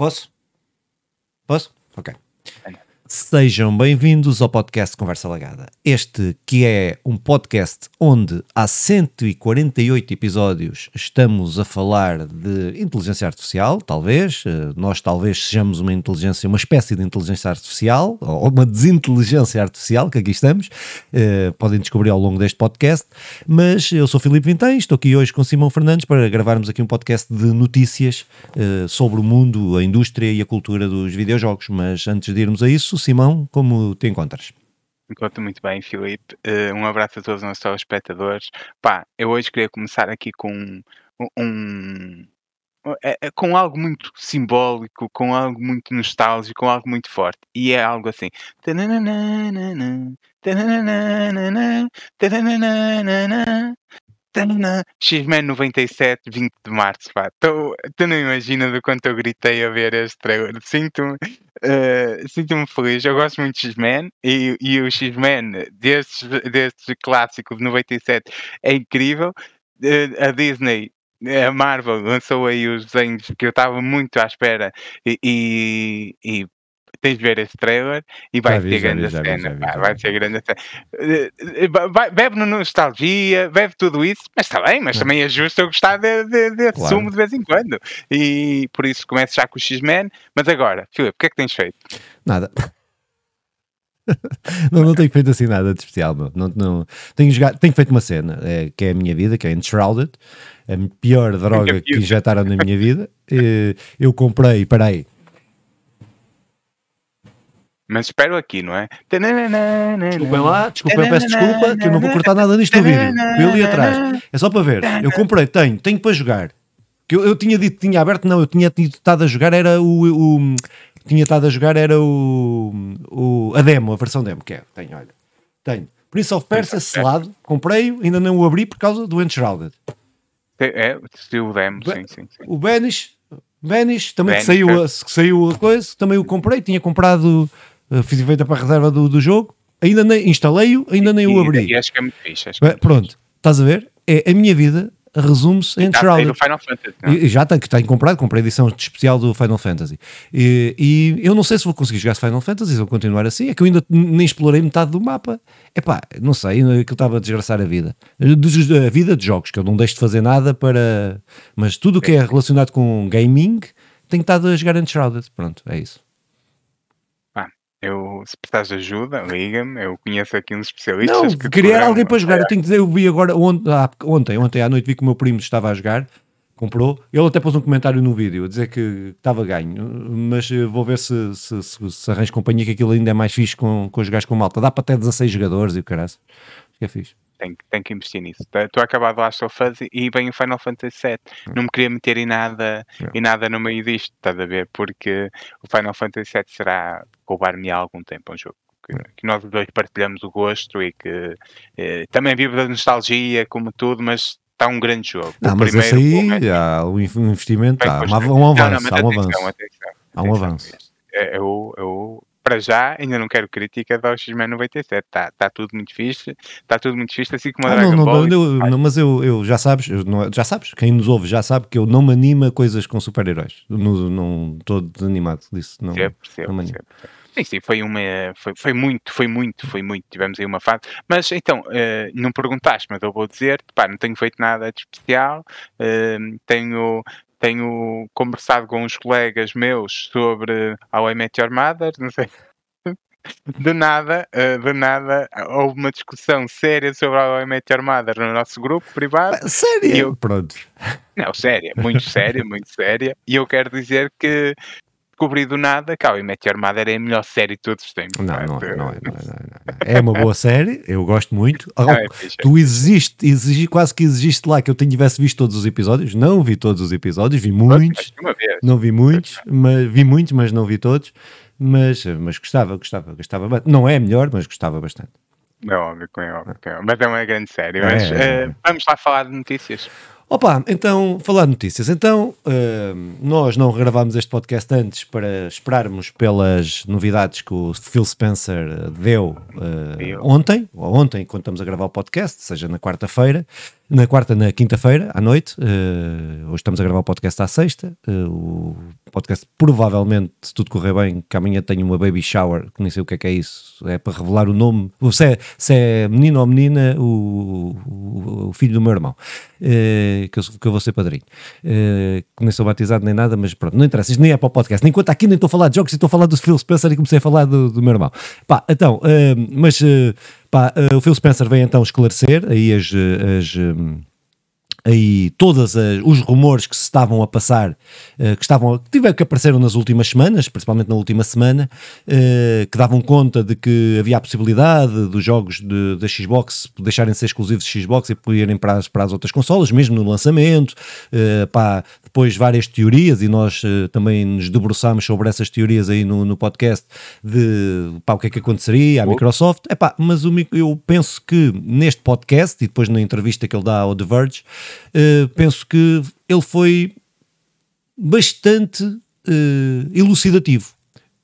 Posso? Posso? Ok. Sejam bem-vindos ao podcast Conversa Lagada. Este que é um podcast onde há 148 episódios estamos a falar de inteligência artificial, talvez. Eh, nós talvez sejamos uma inteligência, uma espécie de inteligência artificial, ou uma desinteligência artificial, que aqui estamos. Uh, podem descobrir ao longo deste podcast. Mas eu sou Filipe Vintém, estou aqui hoje com Simão Fernandes para gravarmos aqui um podcast de notícias uh, sobre o mundo, a indústria e a cultura dos videojogos. Mas antes de irmos a isso, Simão, como te encontras? Encontro muito bem, Filipe. Uh, um abraço a todos os nossos espectadores. Pá, eu hoje queria começar aqui com um, é, é, com algo muito simbólico, com algo muito nostálgico, com algo muito forte. E é algo assim. X-Men 97, 20 de março, pá. Tô, tu não imaginas do quanto eu gritei a ver este trailer. Sinto-me uh, sinto feliz. Eu gosto muito de X-Men e, e o X-Men destes, destes clássicos de 97 é incrível. Uh, a Disney a Marvel lançou aí os desenhos que eu estava muito à espera e, e, e tens de ver esse trailer e vai ser grande vi, cena. Vi, vai ser grande cena. Eh, eh, bebe no nostalgia, bebe tudo isso, mas está bem, mas também é justo eu gostar de, de, desse claro. sumo de vez em quando. E por isso começo já com o X-Men. Mas agora, Filipe, o que é que tens feito? Nada. não, não tenho feito assim nada de especial, meu. Não, não, tenho, jogado, tenho feito uma cena é, que é a minha vida, que é Enshrouded, a pior droga que injetaram na minha vida. Eu comprei, peraí, mas espero aqui, não é? Desculpem lá, desculpem, peço desculpa, que eu não vou cortar nada nisto do vídeo. Eu ali atrás. É só para ver. Eu comprei, tenho, tenho para jogar. Que eu, eu tinha dito, tinha aberto, não, eu tinha estado a jogar, era o. o tinha estado a jogar, era o, o. a demo, a versão demo, que é. Tenho, olha. Tenho. Prince of Persia selado, comprei-o, ainda não o abri por causa do Enshrouded. É, o demo, sim, sim, sim. O Banish, Banish, também Banish, que saiu, a, que saiu a coisa, também o comprei, tinha comprado fiz feita para a reserva do, do jogo, ainda nem instalei-o, ainda nem o abri. E acho que é muito fixe. Que é Pronto, estás a ver? É a minha vida resume-se em Shrouded. Final Fantasy, e, já tenho, tenho comprado, comprei a edição especial do Final Fantasy. E, e, eu não sei se vou conseguir jogar Final Fantasy, se vou continuar assim. É que eu ainda nem explorei metade do mapa. É pá, não sei, aquilo estava a desgraçar a vida. A vida de jogos, que eu não deixo de fazer nada para. Mas tudo o que é relacionado com gaming, tenho estado a jogar Enshrouded. Pronto, é isso. Eu, se precisares de ajuda, liga-me. Eu conheço aqui uns especialistas. Não, que queria alguém para jogar. Eu tenho que dizer, eu vi agora ontem, ah, ontem, ontem à noite, vi que o meu primo estava a jogar, comprou. Ele até pôs um comentário no vídeo a dizer que estava ganho, mas eh, vou ver se, se, se, se arranjo companhia, que aquilo ainda é mais fixe com, com jogar com malta. Dá para até 16 jogadores e o caralho. Acho que é fixe. Tenho, tenho que investir nisso. Estou a acabar do Last of Us e vem o Final Fantasy VII. Hum. Não me queria meter em nada, em nada no meio disto, estás a ver? Porque o Final Fantasy VII será roubar-me há algum tempo um jogo. Que, que, nós dois partilhamos o gosto e que eh, também vivo da nostalgia, como tudo, mas está um grande jogo. Não, o mas primeiro, aí, há um investimento, há um, avanço, há um avanço. Há um avanço. Eu, eu, para já, ainda não quero crítica do X-Men 97. Está tá tudo muito fixe, está tudo muito fixe, assim como a ah, Dragon não, Ball. Não, não, mas eu, eu já sabes, eu, não, já sabes, quem nos ouve já sabe que eu não me anima coisas com super-heróis. Não estou desanimado disso. Não, percebo, percebo, não animo. Sim, sim, foi uma, foi, foi muito, foi muito, foi muito, tivemos aí uma fase, mas então, uh, não perguntaste, mas eu vou dizer, pá, não tenho feito nada de especial, uh, tenho, tenho conversado com uns colegas meus sobre How I Met Your Mother, não sei. De nada, uh, de nada, houve uma discussão séria sobre Met Your Mother no nosso grupo privado. Séria? Eu, Pronto. Não, séria, muito séria, muito séria. E eu quero dizer que descobri do nada que How I Met Your Mother é a melhor série de todos os tempos. Não, não, é, não, é, não, é, é uma boa série, eu gosto muito. Oh, tu exigiste, exigi, quase que exigiste lá que eu tivesse visto todos os episódios. Não vi todos os episódios, vi muitos. Não vi muitos, mas vi muitos, mas não vi todos. Mas, mas gostava, gostava, gostava. Não é melhor, mas gostava bastante. É óbvio, é óbvio, é óbvio. Mas é uma grande série. Mas uh, vamos lá falar de notícias. Opa, então, falar de notícias. Então, uh, nós não regravámos este podcast antes para esperarmos pelas novidades que o Phil Spencer deu uh, ontem, ou ontem, quando estamos a gravar o podcast, seja na quarta-feira. Na quarta, na quinta-feira, à noite. Uh, hoje estamos a gravar o podcast à sexta. Uh, o podcast, provavelmente, se tudo correr bem, que amanhã tenho uma baby shower, que nem sei o que é que é isso. É para revelar o nome. Se é, se é menino ou menina, o, o, o filho do meu irmão, uh, que, eu, que eu vou ser padrinho. que nem sou batizado nem nada, mas pronto, não interessa. Isto nem é para o podcast. Nem conta aqui, nem estou a falar de jogos, estou a falar do Phil Spencer e comecei a falar do, do meu irmão. Pá, então, mas. Pá, uh, o Phil Spencer vem então esclarecer aí as, as um, aí todos os rumores que se estavam a passar, uh, que estavam que tiveram que apareceram nas últimas semanas, principalmente na última semana, uh, que davam conta de que havia a possibilidade dos jogos da Xbox deixarem de ser exclusivos de Xbox e irem para as, para as outras consolas, mesmo no lançamento, uh, pá, depois várias teorias e nós também nos debruçámos sobre essas teorias aí no, no podcast de pá, o que é que aconteceria à Microsoft, Epá, mas o, eu penso que neste podcast e depois na entrevista que ele dá ao The Verge, uh, penso que ele foi bastante uh, elucidativo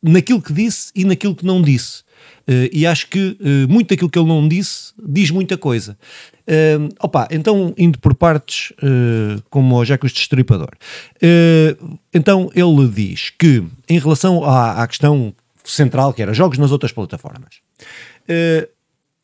naquilo que disse e naquilo que não disse. Uh, e acho que uh, muito daquilo que ele não disse diz muita coisa. Uh, opa, então, indo por partes, uh, como o Jacques Destripador. então, ele diz que, em relação à, à, questão central, que era jogos nas outras plataformas,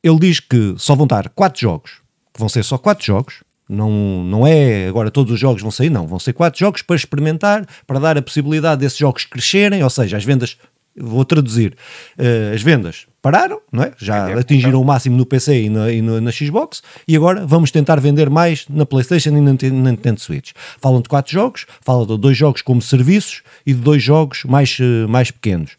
ele diz que só vão estar quatro jogos, que vão ser só quatro jogos, não, não é agora todos os jogos vão sair, não. Vão ser quatro jogos para experimentar, para dar a possibilidade desses jogos crescerem, ou seja, as vendas, vou traduzir, uh, as vendas pararam, não é? já é, atingiram o máximo no PC e na, e na, Xbox, e agora vamos tentar vender mais na PlayStation e na, na Nintendo Switch. Falam de quatro jogos, falam de dois jogos como serviços e de dois jogos mais, uh, mais pequenos.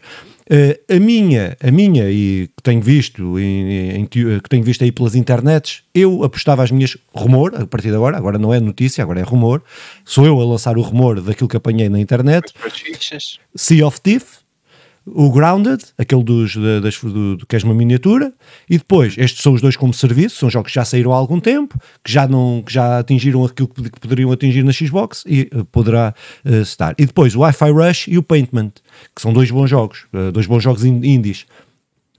Uh, a minha, a minha e que tenho visto em, em, que tenho visto aí pelas internets, eu apostava as minhas rumor a partir de agora, agora não é notícia, agora é rumor. Sou eu a lançar o rumor daquilo que apanhei na internet. Sea of Thief, o Grounded, aquele dos, das, do, do, que é uma miniatura, e depois, estes são os dois como serviço, são jogos que já saíram há algum tempo, que já, não, que já atingiram aquilo que, poderiam atingir na Xbox e uh, poderá uh, estar. E depois o Wi-Fi Rush e o Paintment, que são dois bons jogos, uh, dois bons jogos indies.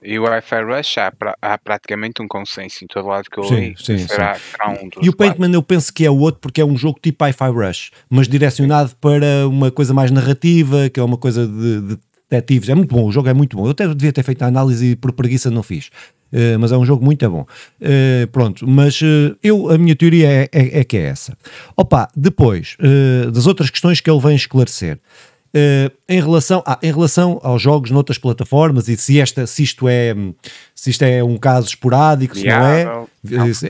E o Wi-Fi Rush há, há, praticamente um consenso em todo lado que eu sim, li. Sim, será, sim. Será um e o Paintman eu penso que é o outro porque é um jogo tipo Wi-Fi Rush, mas direcionado para uma coisa mais narrativa, que é uma coisa de, de detetives. É muito bom, o jogo é muito bom. Eu até devia ter feito a análise e por preguiça não fiz. Uh, mas é um jogo muito bom. Uh, pronto, mas uh, eu, a minha teoria é, é, é, que é essa. Opa, depois das outras questões que ele vem esclarecer. em, relação, ah, em relação aos jogos noutras plataformas e se, esta, se, isto é, se isto é um caso esporádico, se não é.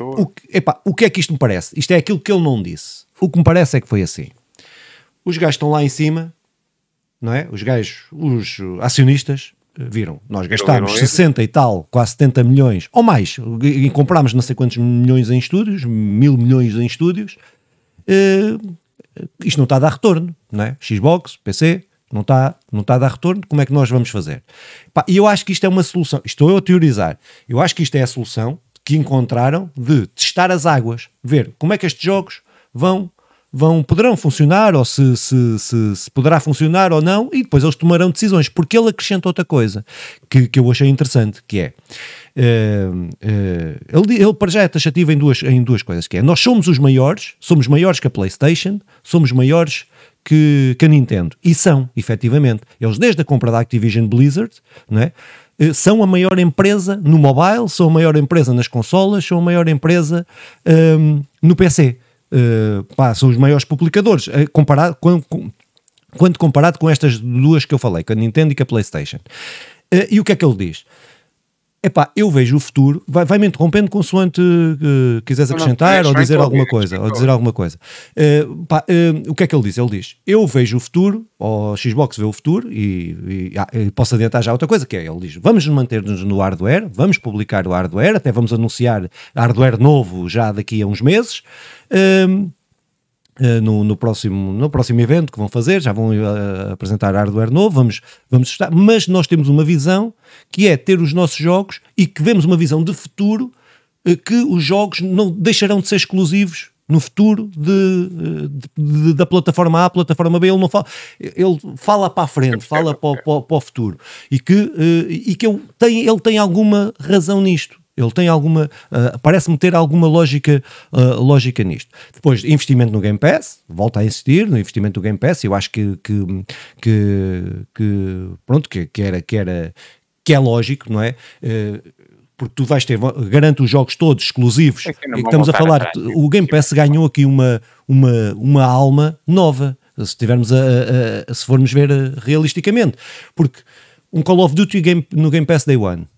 o, epá, o que é que isto me parece? Isto é aquilo que ele não disse. O que me parece é que foi assim. Os gajos estão lá em cima não é? Os gajos, os acionistas eh, viram, nós gastámos 60 e tal, quase 70 milhões, ou mais, e comprámos não sei quantos milhões em estúdios, mil milhões em estúdios, uh, isto não está a dar retorno, não é? Xbox, PC, não está, não está a dar retorno, como é que nós vamos fazer? E eu acho que isto é uma solução, estou eu a teorizar, eu acho que isto é a solução que encontraram de testar as águas, ver como é que estes jogos vão vão, poderão funcionar ou se, se, se, se, poderá funcionar ou não, e depois eles tomarão decisões, porque ele acrescenta outra coisa que, que eu achei interessante, que é uh, uh, ele, para já é taxativo em duas, em duas coisas, que é nós somos os maiores, somos maiores que a Playstation, somos maiores que, que a Nintendo, e são, efetivamente, eles desde a compra da Activision Blizzard, não é? Eh, são a maior empresa no mobile, são a maior empresa nas consolas, são a maior empresa um, no PC uh, pá, são os maiores publicadores, uh, comparado, quando, quando comparado com estas duas que eu falei, com a Nintendo e com a PlayStation. Uh, e o que é que ele diz? Epá, eu vejo o futuro, vai, vai interrompendo consoante uh, quiseres acrescentar não, não, ou dizer alguma coisa, ou dizer alguma coisa. Uh, pá, uh, o que é que ele diz? Ele diz, eu vejo o futuro, ou Xbox vê o futuro, e, e, ah, posso adiantar já outra coisa, que é, ele diz, vamos manter-nos no hardware, vamos publicar o hardware, até vamos anunciar hardware novo já daqui a uns meses, Uh, no, no, próximo, no próximo evento que vão fazer, já vão uh, apresentar hardware novo, vamos, vamos estar, mas nós temos uma visão que é ter os nossos jogos e que vemos uma visão de futuro uh, que os jogos não deixarão de ser exclusivos no futuro de, de, de, da plataforma A plataforma B, ele não fala, ele fala para a frente, fala para, para, para o futuro. E que, e que eu tenho, ele tem alguma razão nisto Ele tem alguma, uh, parece-me ter alguma lógica, uh, lógica nisto. Depois, investimento no Game Pass, volta a insistir no investimento do Game Pass, eu acho que, que, que, que pronto, que, que, era, que, era, que é lógico, não é? Uh, porque tu vais ter, garante os jogos todos exclusivos. É que estamos a falar, o Game Pass ganhou aqui uma, uma, uma alma nova, se tivermos a, a, a se formos ver realisticamente, porque um Call of Duty game, no Game Pass Day One,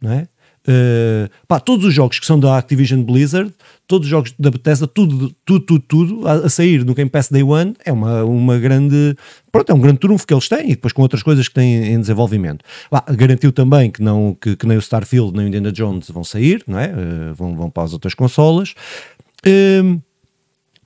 não é? Uh, pá, todos os jogos que são da Activision Blizzard, todos os jogos da Bethesda, tudo, tudo, tudo, tudo a, a, sair no Game Pass Day One é uma, uma grande. Pronto, é um grande trunfo que eles têm e depois com outras coisas que têm em desenvolvimento. Bah, garantiu também que, não, que, que, nem o Starfield nem o Indiana Jones vão sair, não é? Uh, vão, vão para as outras consolas. Uh,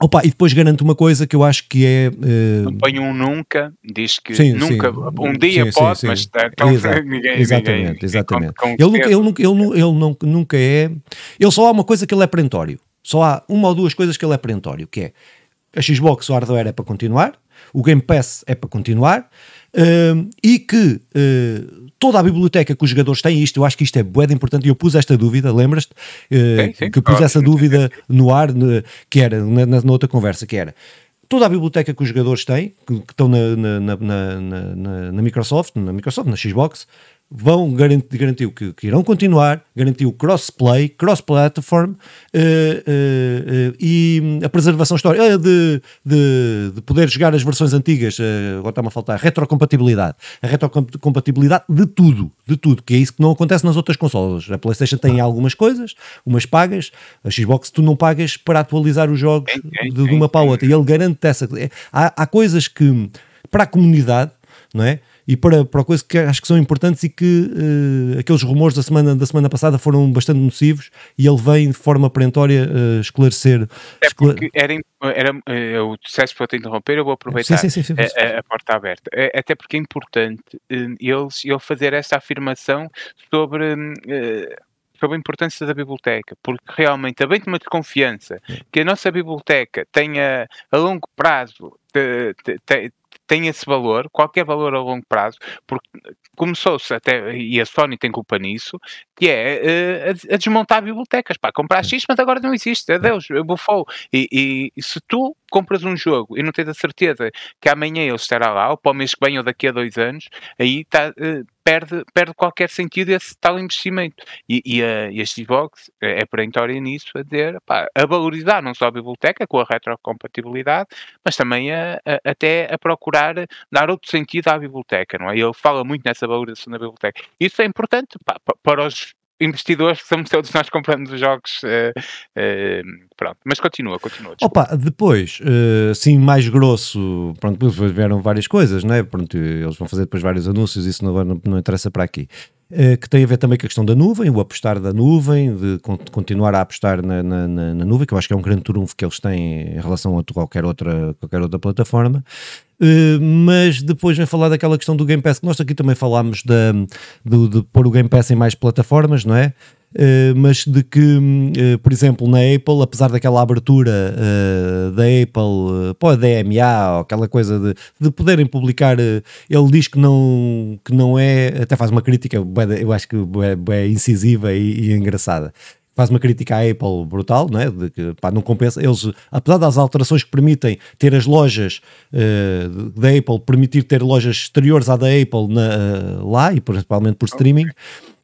Opa, e depois garanto uma coisa que eu acho que é. Uh... Não um nunca, diz que sim, nunca, sim. um dia sim, pode, mas então, Exato. ninguém. Exatamente, ninguém, exatamente. Com, com ele, nunca, ele, nunca, ele, ele não, nunca é. Ele só há uma coisa que ele é perentório. Só há uma ou duas coisas que ele é perentório, que é a Xbox, o hardware é para continuar, o Game Pass é para continuar, uh, e que uh, toda a biblioteca que os jogadores têm, isto eu acho que isto é bué importante, e eu pus esta dúvida, lembras-te? Uh, que pus essa dúvida no ar, que era na, na, outra conversa, que era toda a biblioteca que os jogadores têm, que, que estão na, na, na, na, Microsoft, na Microsoft, na Xbox, vão garantir, garantiu que, que, irão continuar, garantiu crossplay, cross-platform uh, uh, uh, e a preservação histórica de, de, de, poder jogar as versões antigas, agora está-me a faltar, retrocompatibilidade, a retrocompatibilidade de tudo, de tudo, que é isso que não acontece nas outras consolas. A PlayStation tem algumas coisas, umas pagas, a Xbox tu não pagas para atualizar os jogos de, de uma para a outra, e ele garante essa. É, há, há coisas que, para a comunidade, não é? E para, para coisas que acho que são importantes e que uh, aqueles rumores da semana, da semana passada foram bastante nocivos e ele vem de forma perentória uh, esclarecer. É porque era, era uh, o sucesso para te interromper, eu vou aproveitar sim, sim, sim, a, a, porta aberta. É, até porque é importante eles, ele fazer essa afirmação sobre sobre a importância da biblioteca, porque realmente, havendo uma desconfiança que a nossa biblioteca tenha a longo prazo tem esse valor, qualquer valor a longo prazo, porque começou-se até, e a Sony tem culpa nisso, que é uh, a, a, desmontar bibliotecas. Pá, comprar X, mas agora não existe, adeus, bufou. E, e, e se tu compras um jogo e não tens a certeza que amanhã ele estará lá, ou para o mês que vem, ou daqui a dois anos, aí tá, uh, perde, perde qualquer sentido esse tal investimento. E, e, a, e a Xbox é perentória nisso, a dizer, pá, a valorizar não só a biblioteca com a retrocompatibilidade, mas também a, a, até a procurar dar outro sentido à biblioteca, não é? Ele fala muito nessa valorização da biblioteca. Isso é importante pá, para os investidores que somos todos nós comprando jogos. Uh, uh, pronto, mas continua, continua. Desculpa. Opa, depois, uh, assim, mais grosso, pronto, vieram várias coisas, né? Pronto, eles vão fazer depois vários anúncios, isso não, não, não interessa para aqui. Que tem a ver também com a questão da nuvem, o apostar da nuvem, de continuar a apostar na, na, na, nuvem, que eu acho que é um grande trunfo que eles têm em relação a qualquer outra, qualquer outra plataforma. Uh, mas depois vem falar daquela questão do Game Pass, que nós aqui também falámos de, de, de pôr o Game Pass em mais plataformas, não é? Uh, mas de que, uh, por exemplo, na Apple, apesar daquela abertura da Apple para a DMA, ou aquela coisa de, de poderem publicar, ele diz que não, que não é, até faz uma crítica, eu acho que é, incisiva e, e engraçada faz uma crítica à Apple brutal, não é? De que pá, não compensa. Eles, apesar das alterações que permitem ter as lojas uh, da Apple, permitir ter lojas exteriores à da Apple na, uh, lá e principalmente por streaming.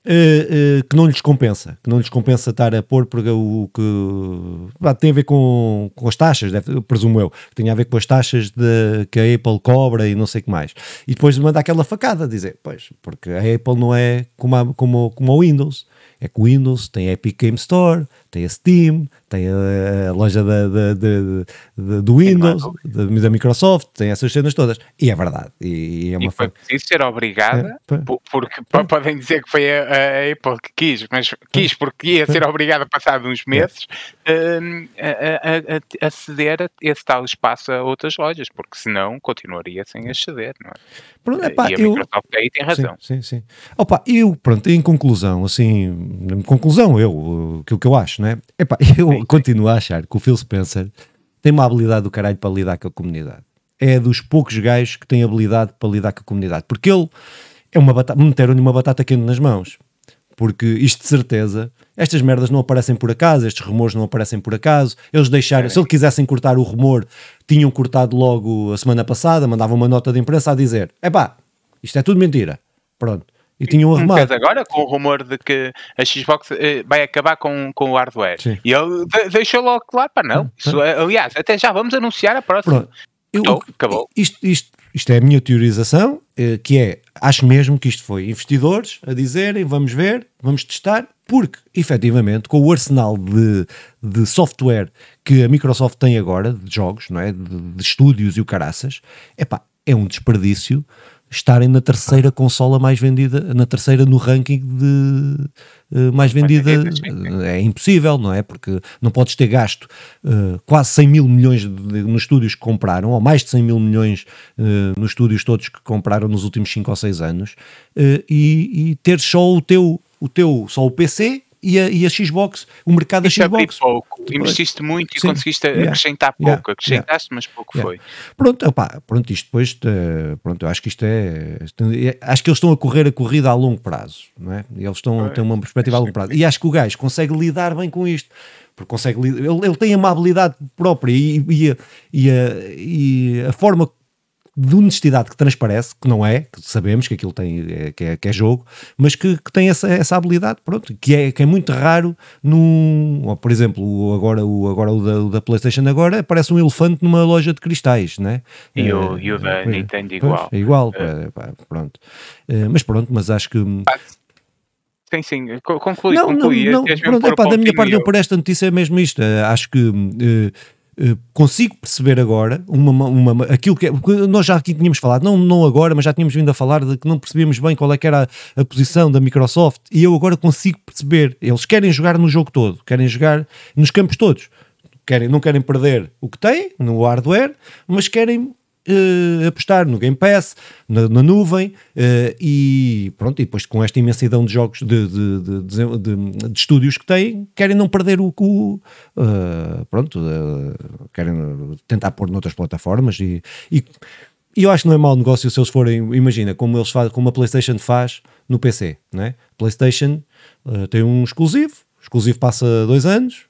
Uh, que não lhes compensa, que não lhes compensa estar a pôr porque o que tem a ver com, com as taxas, deve, presumo eu, tem a ver com as taxas de, que a Apple cobra e não sei o que mais. E depois manda aquela facada, dizer, pois, porque a Apple não é como a, como, como o Windows é que o Windows tem a Epic Game Store, tem a Steam, tem a, a loja da, da, da, do Windows, da, Microsoft, tem essas cenas todas. E é verdade. E, é uma e foi preciso ser obrigada, é, porque é. podem dizer que foi a, a, Apple que quis, mas quis porque ia ser obrigada, passado uns meses, hum, a, a, a, ceder esse tal espaço a outras lojas, porque senão continuaria sem aceder, não é? Pronto, epá, e a Microsoft eu, aí tem razão. Sim, sim, sim. Opa, eu, pronto, em conclusão, assim, em conclusão, eu, aquilo que eu acho, né? Epá, eu sim, continuo a achar que o Phil Spencer tem uma habilidade do caralho para lidar com a comunidade. É dos poucos gajos que tem habilidade para lidar com a comunidade, porque ele é uma batata, meteram-lhe uma batata quente nas mãos Porque isto de certeza, estas merdas não aparecem por acaso, estes rumores não aparecem por acaso. Eles deixaram, se eles quisessem cortar o rumor, tinham cortado logo a semana passada, mandavam uma nota de imprensa a dizer: é pá, isto é tudo mentira. Pronto. E tinham Um arrumado. bocado agora com o rumor de que a Xbox eh, vai acabar com, com o hardware. Sim. E ele de- deixou logo claro, pá, não. Isso é- aliás, até já vamos anunciar a próxima. Pronto. Eu- Acabou, acabou. Isto, isto, isto é a minha teorização, eh, que é, acho mesmo que isto foi investidores a dizerem, vamos ver, vamos testar, porque, efetivamente, com o arsenal de, de software que a Microsoft tem agora, de jogos, não é? de, de estúdios e o caraças, epá, é um desperdício estarem na terceira consola mais vendida, na terceira no ranking de eh, mais vendida, sim. é impossível, não é? Porque não podes ter gasto eh, quase 100 mil milhões de- de- nos estúdios que compraram, ou mais de 100 mil milhões eh, nos estúdios todos que compraram nos últimos 5 ou 6 anos, e, e ter só o teu, o teu, só o PC e a, e a Xbox, o mercado da Xbox. pouco. Investiste muito e Sim. conseguiste Yeah. acrescentar Yeah. pouco. Acrescentaste, mas pouco Yeah. foi. Pronto, opá, pronto, isto depois, eh, pronto, eu acho que isto é, é- acho que eles estão a correr a corrida a longo prazo, não é? E Eles estão a ter uma perspectiva a longo prazo. E acho que o gajo consegue lidar bem com isto, porque consegue, ele, ele tem uma habilidade própria e, e, a, e, a, e a forma de honestidade que transparece, que não é, que sabemos que aquilo tem, é, que, é, que é jogo, mas que, que tem essa, essa habilidade, pronto, que é, que é muito raro num, ou, por exemplo, o, agora, o, agora o, da, o da Playstation agora parece um elefante numa loja de cristais, né? E o- Eh, e o da pois, Nintendo pois, igual. É igual, pá, pá, pronto. Eh, mas pronto, mas acho que... Sim, sim. Co- Conclui, Não, não, conclui. não, Tens mesmo pronto, epá, da minha parte eu por esta notícia é mesmo isto. Eh, acho que eh, eh, consigo perceber agora uma, uma, aquilo que é, nós já aqui tínhamos falado, não, não agora, mas já tínhamos vindo a falar de que não percebíamos bem qual é que era a, a posição da Microsoft e eu agora consigo perceber. Eles querem jogar no jogo todo, querem jogar nos campos todos. Querem, não querem perder o que têm no hardware, mas querem eh, apostar no Game Pass, na, na nuvem eh, e pronto, e depois com esta imensidão de jogos de, de, de, de, de- estúdios que têm, querem não perder o cu, eh, pronto, querem tentar pôr noutras plataformas e, e, e eu acho que não é mau negócio se eles forem, imagina, como eles fazem, como a Playstation faz no PC, né? Playstation eh, tem um exclusivo, exclusivo passa dois anos,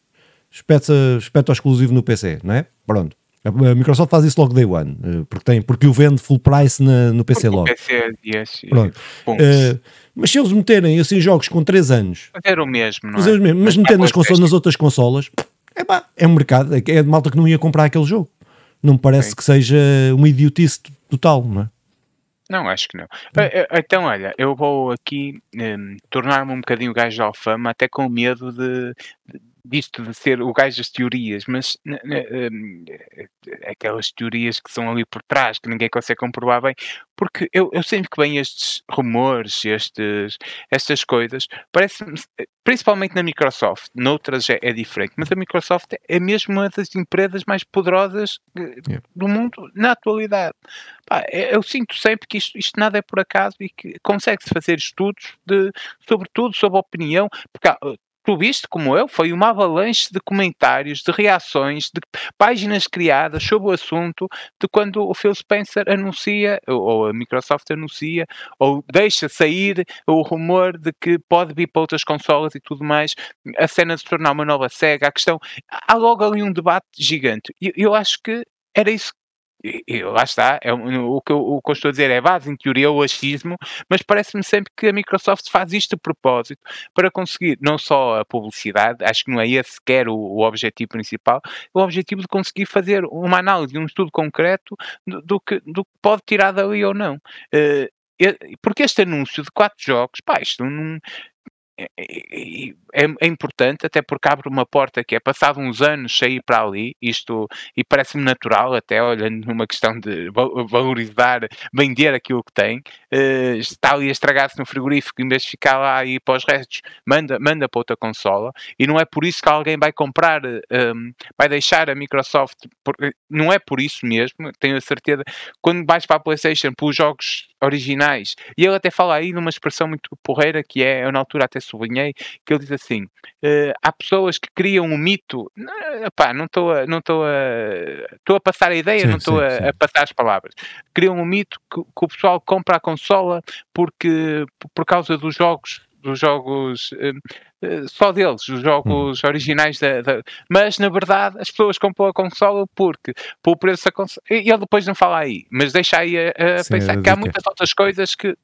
espeta, espeta o exclusivo no PC, não é? Pronto. A Microsoft faz isso logo day one, eh, porque, tem, porque o vende full price na- no PC Porque logo. PC, yes, Pronto. Eh, mas se eles meterem assim jogos com 3 anos, fazer o mesmo, não é? os mesmos, mas para meter nas, a consolas, nas outras consolas, epá, é um mercado, é de malta que não ia comprar aquele jogo. Não me parece que seja uma idiotice total, não é? Não, acho que não. Eh, Então, olha, eu vou aqui hum, tornar-me um bocadinho gajo de alfama, até com medo de- disto de ser o gajo das teorias, mas hum, aquelas teorias que são ali por trás, que ninguém consegue comprovar bem, porque eu, eu sempre que vem estes rumores, estes, estas coisas, parece-me, eh, principalmente na Microsoft, noutras é, é diferente, mas a Microsoft é mesmo uma das empresas mais poderosas eh, do mundo na atualidade. Pá, eu eu sinto sempre que isto, isto nada é por acaso e que consegue-se fazer estudos de, sobre tudo, sobre opinião, porque há, tu viste como eu, foi uma avalanche de comentários, de reações, de páginas criadas sobre o assunto, de quando o Phil Spencer anuncia, ou, a Microsoft anuncia, ou deixa sair o rumor de que pode vir para outras consolas e tudo mais, a cena de se tornar uma nova SEGA, a questão, há logo ali um debate gigante. E eu acho que era isso e, e lá está, é, o, que eu, o que eu estou a dizer é base em teoria o achismo, mas parece-me sempre que a Microsoft faz isto de propósito para conseguir não só a publicidade, acho que não é esse sequer o, o objetivo principal, o objetivo de conseguir fazer uma análise, um estudo concreto do, do que, do que pode tirar dali ou não. E- porque este anúncio de quatro jogos, pá, isto não. É, é- é- é importante, até porque abre uma porta que é passado uns anos sair para ali, isto e parece-me natural, até olhando numa questão de va- valorizar, vender aquilo que tem, eh, está ali a estragar-se no frigorífico, em vez de ficar lá e ir para os restos, manda, manda para outra consola, e não é por isso que alguém vai comprar, eh, um, vai deixar a Microsoft, porque não é por isso mesmo, tenho a certeza, quando vais para a Playstation, para os jogos originais, e ele até fala aí numa expressão muito porreira, que é, eu na altura até sublinhei, que ele diz assim, eh, há pessoas que criam um mito, não, epá, não estou a, não estou a, estou a passar a ideia, Sim, não estou a, a passar as palavras, criam um mito que, que o pessoal compra a consola porque, por causa dos jogos os jogos uh, só deles, os jogos hum. originais da, da, Mas na verdade as pessoas compram a consola porque por preço da consola. E ele depois não fala aí, mas deixa aí a, a Sim, pensar que há muitas outras coisas que,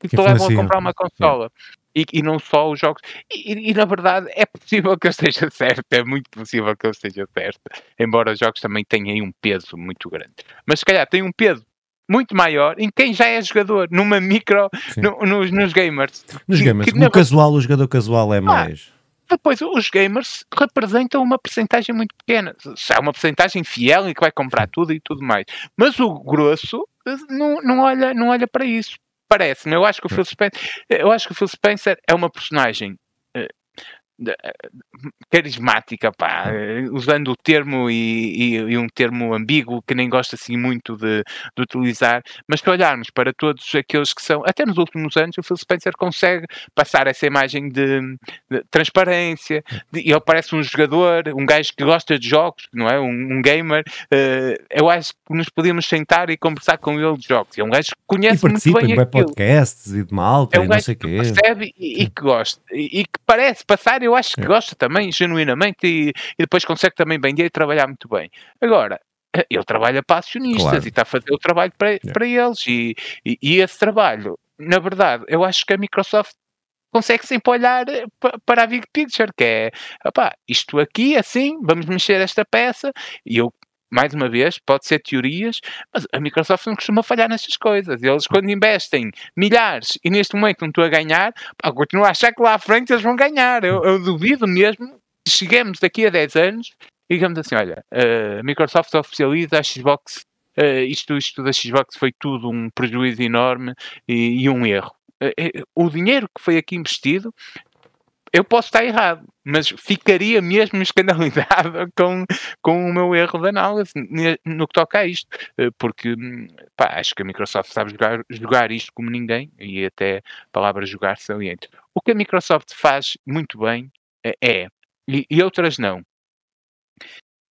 que, que te levam a comprar uma consola. E, e, não só os jogos. E, e, na verdade é possível que eu esteja certo, é muito possível que eu esteja certo, embora os jogos também tenham um peso muito grande. Mas se calhar tem um peso muito maior em quem já é jogador, numa micro, no, nos, nos, gamers. Nos gamers, que, no casual, o jogador casual é ah, mais. Depois, os gamers representam uma percentagem muito pequena. É uma percentagem fiel e que vai comprar tudo e tudo mais. Mas o grosso eh, não, não, olha, não olha para isso. Parece-me. Eu acho que o Phil Spencer, eu acho que o Phil Spencer é uma personagem carismática, pá, usando o termo e, e, e, um termo ambíguo que nem gosto assim muito de, de, utilizar, mas se olharmos para todos aqueles que são, até nos últimos anos, o Phil Spencer consegue passar essa imagem de, de transparência, de, ele parece um jogador, um gajo que gosta de jogos, não é? Um, um gamer. Uh, eu acho que nos podíamos sentar e conversar com ele de jogos. É um gajo que conhece e muito bem aquilo. podcasts e de malta é um e não sei o quê. Que percebe e, e que gosta e, e que parece passar eu acho que é. gosta também, genuinamente, e, e depois consegue também vender e trabalhar muito bem. Agora, eh, ele trabalha para acionistas claro. e está a fazer o trabalho para, é. para eles, e, e, e, esse trabalho, na verdade, eu acho que a Microsoft consegue sempre olhar eh, para a big picture, que é, opá, isto aqui, assim, vamos mexer esta peça, e eu mais uma vez, pode ser teorias, mas a Microsoft não costuma falhar nessas coisas. Eles, quando investem milhares e neste momento não estou a ganhar, pá, continuo a achar que lá à frente eles vão ganhar. Eu, eu duvido mesmo que cheguemos daqui a 10 anos e digamos assim: olha, a Microsoft oficializa a Xbox, uh, isto, isto da Xbox foi tudo um prejuízo enorme e, e um erro. Uh, o dinheiro que foi aqui investido eu posso estar errado, mas ficaria mesmo escandalizado com, com o meu erro de análise no que toca a isto, eh, porque pá, acho que a Microsoft sabe jogar, jogar isto como ninguém, e até a palavra jogar saliente. O que a Microsoft faz muito bem eh, é, e, e outras não,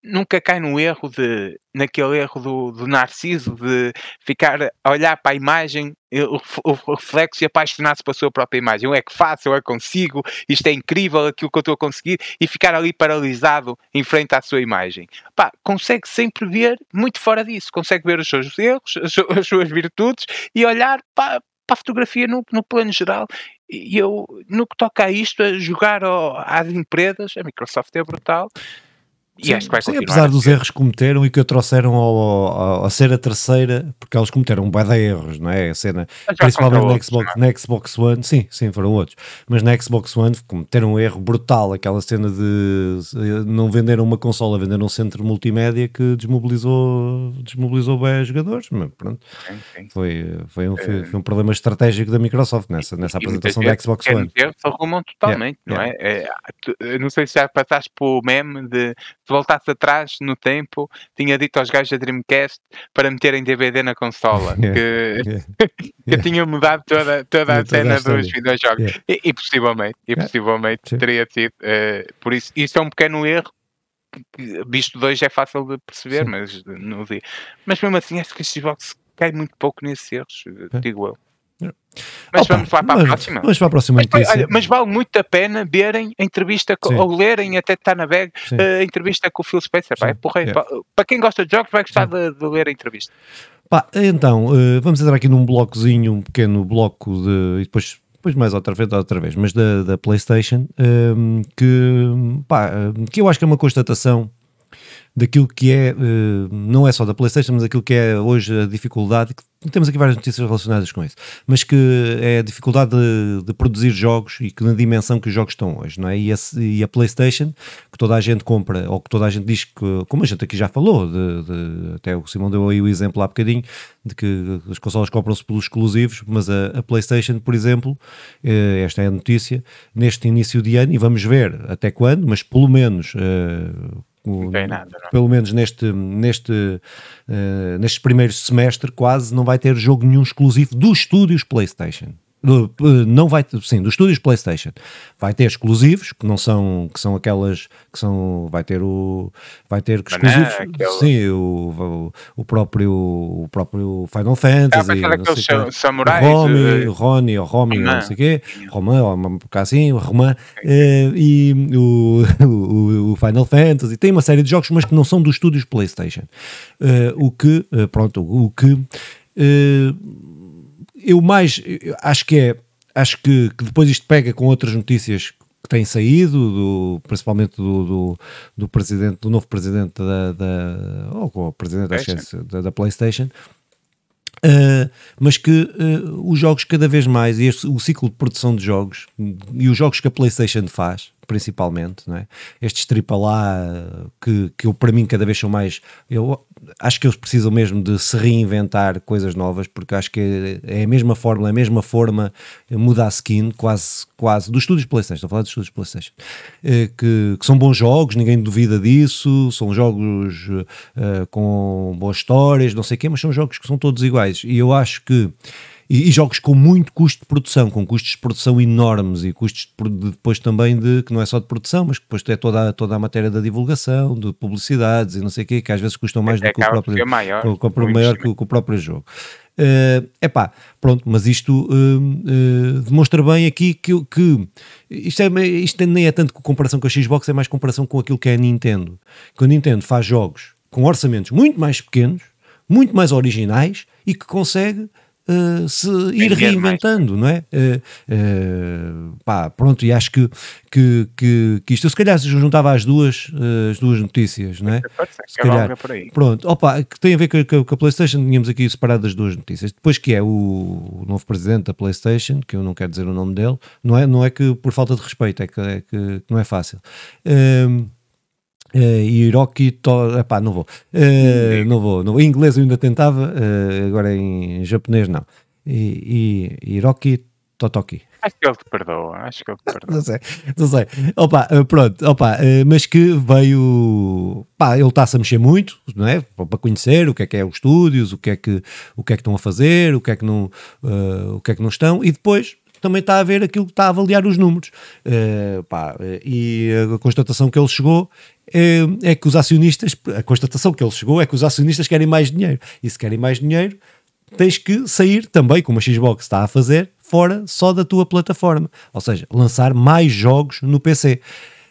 nunca cai no erro de naquele erro do, do Narciso de ficar a olhar para a imagem o, o reflexo e apaixonar-se pela sua própria imagem. Eu é que faço, eu é que consigo, isto é incrível, aquilo que eu estou a conseguir, e ficar ali paralisado em frente à sua imagem. Pá, consegue sempre ver muito fora disso, consegue ver os seus erros, as, as suas virtudes e olhar para, para a fotografia no, no plano geral e eu, no que toca a isto, a jogar ao, às empresas, a Microsoft é brutal, e acho que vai sim, apesar dos erros que cometeram e que a trouxeram ao, ao, a ser a terceira, porque eles cometeram um de erros, não é? A cena, principalmente na Xbox, é? na Xbox One, sim, sim, foram outros, mas na Xbox One cometeram um erro brutal, aquela cena de não venderam uma consola, venderam um centro multimédia que desmobilizou, desmobilizou bem os jogadores, mas pronto, sim, sim. Foi, foi, um, foi, foi, um problema estratégico da Microsoft nessa, nessa apresentação da Xbox One. Se arrumam totalmente, yeah, não yeah. é? é? Não sei se já passaste por o meme de se voltasse atrás no tempo, tinha dito aos gajos da Dreamcast para meterem DVD na consola, que, que tinha mudado toda, toda a cena dos videojogos. Yeah. E, e, possivelmente, e possivelmente yeah. teria sido. Uh, por isso, isso é um pequeno erro. Visto dois é fácil de perceber, Sim. mas não vi. Mas mesmo assim, acho que a Xbox cai muito pouco nesses erros, digo eu. Mas Opa, vamos lá para mas, a próxima. Vamos para a próxima mas, olha, mas vale muito a pena verem a entrevista com, ou lerem, até está na bag, a entrevista com o Phil Spencer. Pá, é porra, yeah. para, quem gosta de jogos, vai gostar de, de, ler a entrevista. Pá, então, uh, vamos entrar aqui num blocozinho, um pequeno bloco de. E depois depois mais outra vez, outra vez, mas da, da PlayStation, um, ehm, que, pá, que eu acho que é uma constatação daquilo que é, uh, não é só da PlayStation, mas aquilo que é hoje a dificuldade, temos aqui várias notícias relacionadas com isso, mas que é a dificuldade de, de produzir jogos e que na dimensão que os jogos estão hoje, não é? E a, e a, PlayStation, que toda a gente compra, ou que toda a gente diz que, como a gente aqui já falou, de, de, até o Simão deu aí o exemplo há bocadinho, de que as consolas compram-se pelos exclusivos, mas a, a PlayStation, por exemplo, eh, esta é a notícia, neste início de ano, e vamos ver até quando, mas pelo menos. Eh, nada, pelo menos neste, neste, uh, neste primeiro semestre, quase não vai ter jogo nenhum exclusivo dos estúdios PlayStation. Não vai sim, dos estúdios PlayStation. Vai ter exclusivos, que não são, que são aquelas que são, vai ter o vai ter exclusivos, aquele... sim, o, o, próprio o próprio Final Fantasy, ah, aqueles samurais, Romy, uh, Rony, ou Romy, não sei o quê, Romã, ou assim, Romã, uh, e o, o, o, Final Fantasy, tem uma série de jogos, mas que não são dos estúdios PlayStation. Uh, o que, pronto, o que eu mais acho que é acho que, que, depois isto pega com outras notícias que têm saído, do, principalmente do, do, do, presidente, do novo presidente da, da ou o presidente da, da, PlayStation, Uh, mas que uh, os jogos cada vez mais, e este, o ciclo de produção de jogos e os jogos que a PlayStation faz, principalmente, não é? estes AAA que, que eu, para mim cada vez são mais. Eu acho que eles precisam mesmo de se reinventar coisas novas, porque acho que é a mesma fórmula, é a mesma forma, muda a skin, quase, quase, dos estúdios PlayStation, estou a falar dos estúdios PlayStation, eh, que, que são bons jogos, ninguém duvida disso, são jogos uh, com boas histórias, não sei o quê, mas são jogos que são todos iguais. E eu acho que e, e, jogos com muito custo de produção, com custos de produção enormes e custos de, de, depois também de, que não é só de produção, mas que depois é toda, toda a matéria da divulgação, de publicidades e não sei o quê, que às vezes custam mais é, do que o próprio, maior, com, com, maior que, que, o próprio jogo. É uh, pá, pronto, mas isto uh, uh, demonstra bem aqui que, que isto, é, isto nem é tanto com comparação com a Xbox, é mais comparação com aquilo que é a Nintendo. Que a Nintendo faz jogos com orçamentos muito mais pequenos, muito mais originais e que consegue uh, se ir reinventando, não é? Uh, uh, pá, pronto, e acho que, que, que, que isto, se calhar se juntava às duas, as duas notícias, não é? se calhar, pronto, opa, que tem a ver com, com, a Playstation, tínhamos aqui separado as duas notícias, depois que é o, o, novo presidente da Playstation, que eu não quero dizer o nome dele, não é, não é que por falta de respeito, é que, é que não é fácil. Uh, Uh, Hiroki to... Epá, não vou. Uh, não vou. Não. Em inglês eu ainda tentava, uh, agora em japonês não. E, e Hiroki Totoki. Acho que ele te perdoa, acho que ele te perdoa. não sei, não sei. Opa, pronto, opa, mas que veio. Pá, ele está-se a mexer muito, não é? Para conhecer o que é que é os estúdios, o que é que, o que, é que estão a fazer, o que é que não, uh, o que é que não estão, e depois também está a ver aquilo que está a avaliar os números. Uh, pá, e a constatação que ele chegou é, é, que os acionistas, a constatação que ele chegou é que os acionistas querem mais dinheiro. E se querem mais dinheiro, tens que sair também, como a Xbox está a fazer, fora só da tua plataforma. Ou seja, lançar mais jogos no PC.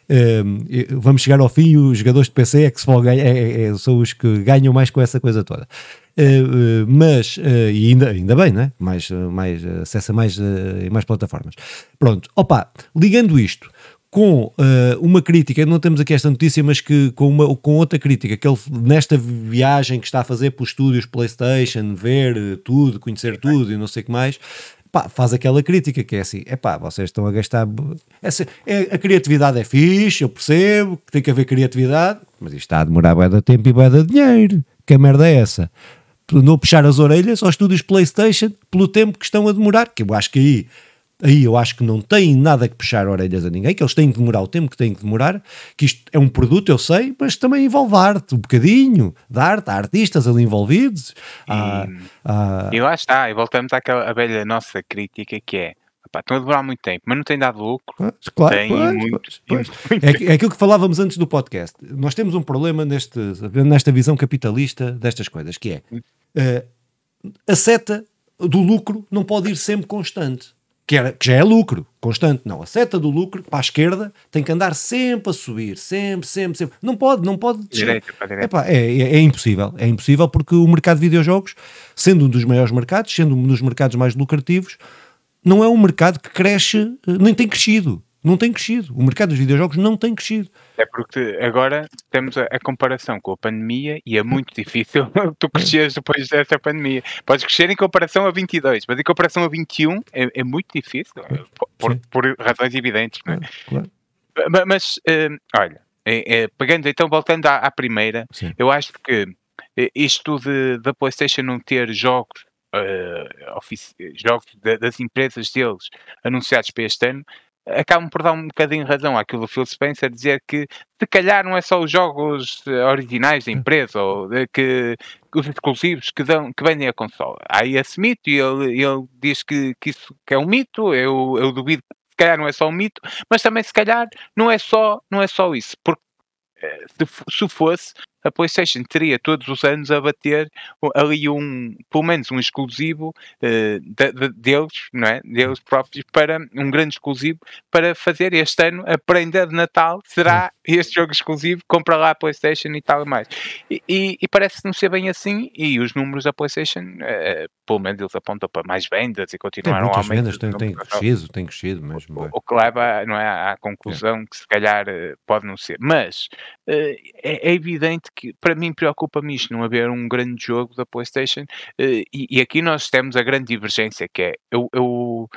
Um, vamos chegar ao fim e os jogadores de PC é que se ganhar, é, é, é, são os que ganham mais com essa coisa toda. Uh, mas, uh, e ainda, ainda bem, né? mais, mais acesso a mais, mais plataformas. Pronto, opa, ligando isto com uma crítica, não temos aqui esta notícia, mas que com, uma, com outra crítica, que ele nesta viagem que está a fazer para os estúdios PlayStation, ver tudo, conhecer tudo e não sei o que mais, pá, faz aquela crítica que é assim, é pá, vocês estão a gastar. Essa, é, a criatividade é fixe, eu percebo que tem que haver criatividade, mas isto está a demorar bem de tempo e bem de dinheiro. Que merda é essa? Não puxar as orelhas aos estúdios PlayStation pelo tempo que estão a demorar, que eu acho que aí aí eu acho que não têm nada que puxar orelhas a ninguém, que eles têm que demorar o tempo que têm que demorar, que isto é um produto, eu sei, mas também envolve arte, um bocadinho de arte, há artistas ali envolvidos. Há, há... E lá está, e voltamos àquela velha nossa crítica que é Pá, estão a demorar muito tempo, mas não tem dado lucro. claro, tem pois, muito, pois, pois. É, é, aquilo que falávamos antes do podcast. Nós temos um problema neste, nesta visão capitalista destas coisas, que é uh, a seta do lucro não pode ir sempre constante que, era, que já é lucro constante. Não, a seta do lucro para a esquerda tem que andar sempre a subir, sempre, sempre, sempre. Não pode, não pode direito. Epá, é, é, é, impossível, é impossível porque o mercado de videojogos, sendo um dos maiores mercados, sendo um dos mercados mais lucrativos, não é um mercado que cresce, nem tem crescido. Não tem crescido. O mercado dos videojogos não tem crescido. É porque agora temos a, a comparação com a pandemia e é muito difícil tu cresceres depois dessa pandemia. Podes crescer em comparação a 22, mas em comparação a 21 é, é muito difícil, eh, por, por, razões evidentes. É? Claro. Mas, uh, olha, é, é, pegando então, voltando à, à primeira, Sim. eu acho que eh, isto de, da PlayStation não ter jogos, jogos de, das empresas deles anunciados para este ano acabam por dar um bocadinho razão àquilo do Phil Spencer, dizer que se calhar não é só os jogos eh, originais da empresa ou que os exclusivos que, dão, que vendem a consola. Há esse mito e ele, ele diz que, que isso que é um mito, eu, eu duvido se calhar não é só um mito, mas também se calhar não é só, não é só isso, porque eh, se, se fosse, a PlayStation teria todos os anos a bater ali um, pelo menos um exclusivo uh, de, de, deles, não é? Deles próprios, para um grande exclusivo para fazer este ano a prenda de Natal será este jogo exclusivo, compra lá a PlayStation e tal mais. E, e, e parece não ser bem assim, e os números da PlayStation, uh, pelo menos eles apontam para mais vendas e continuaram a aumentar. vendas, tem, tem crescido, tem crescido mesmo. O, o, que leva não é, à conclusão é. que se calhar uh, pode não ser. Mas é, é evidente que para mim preocupa-me isto, não haver um grande jogo da PlayStation. Eh, e, e, aqui nós temos a grande divergência que é eu, eu,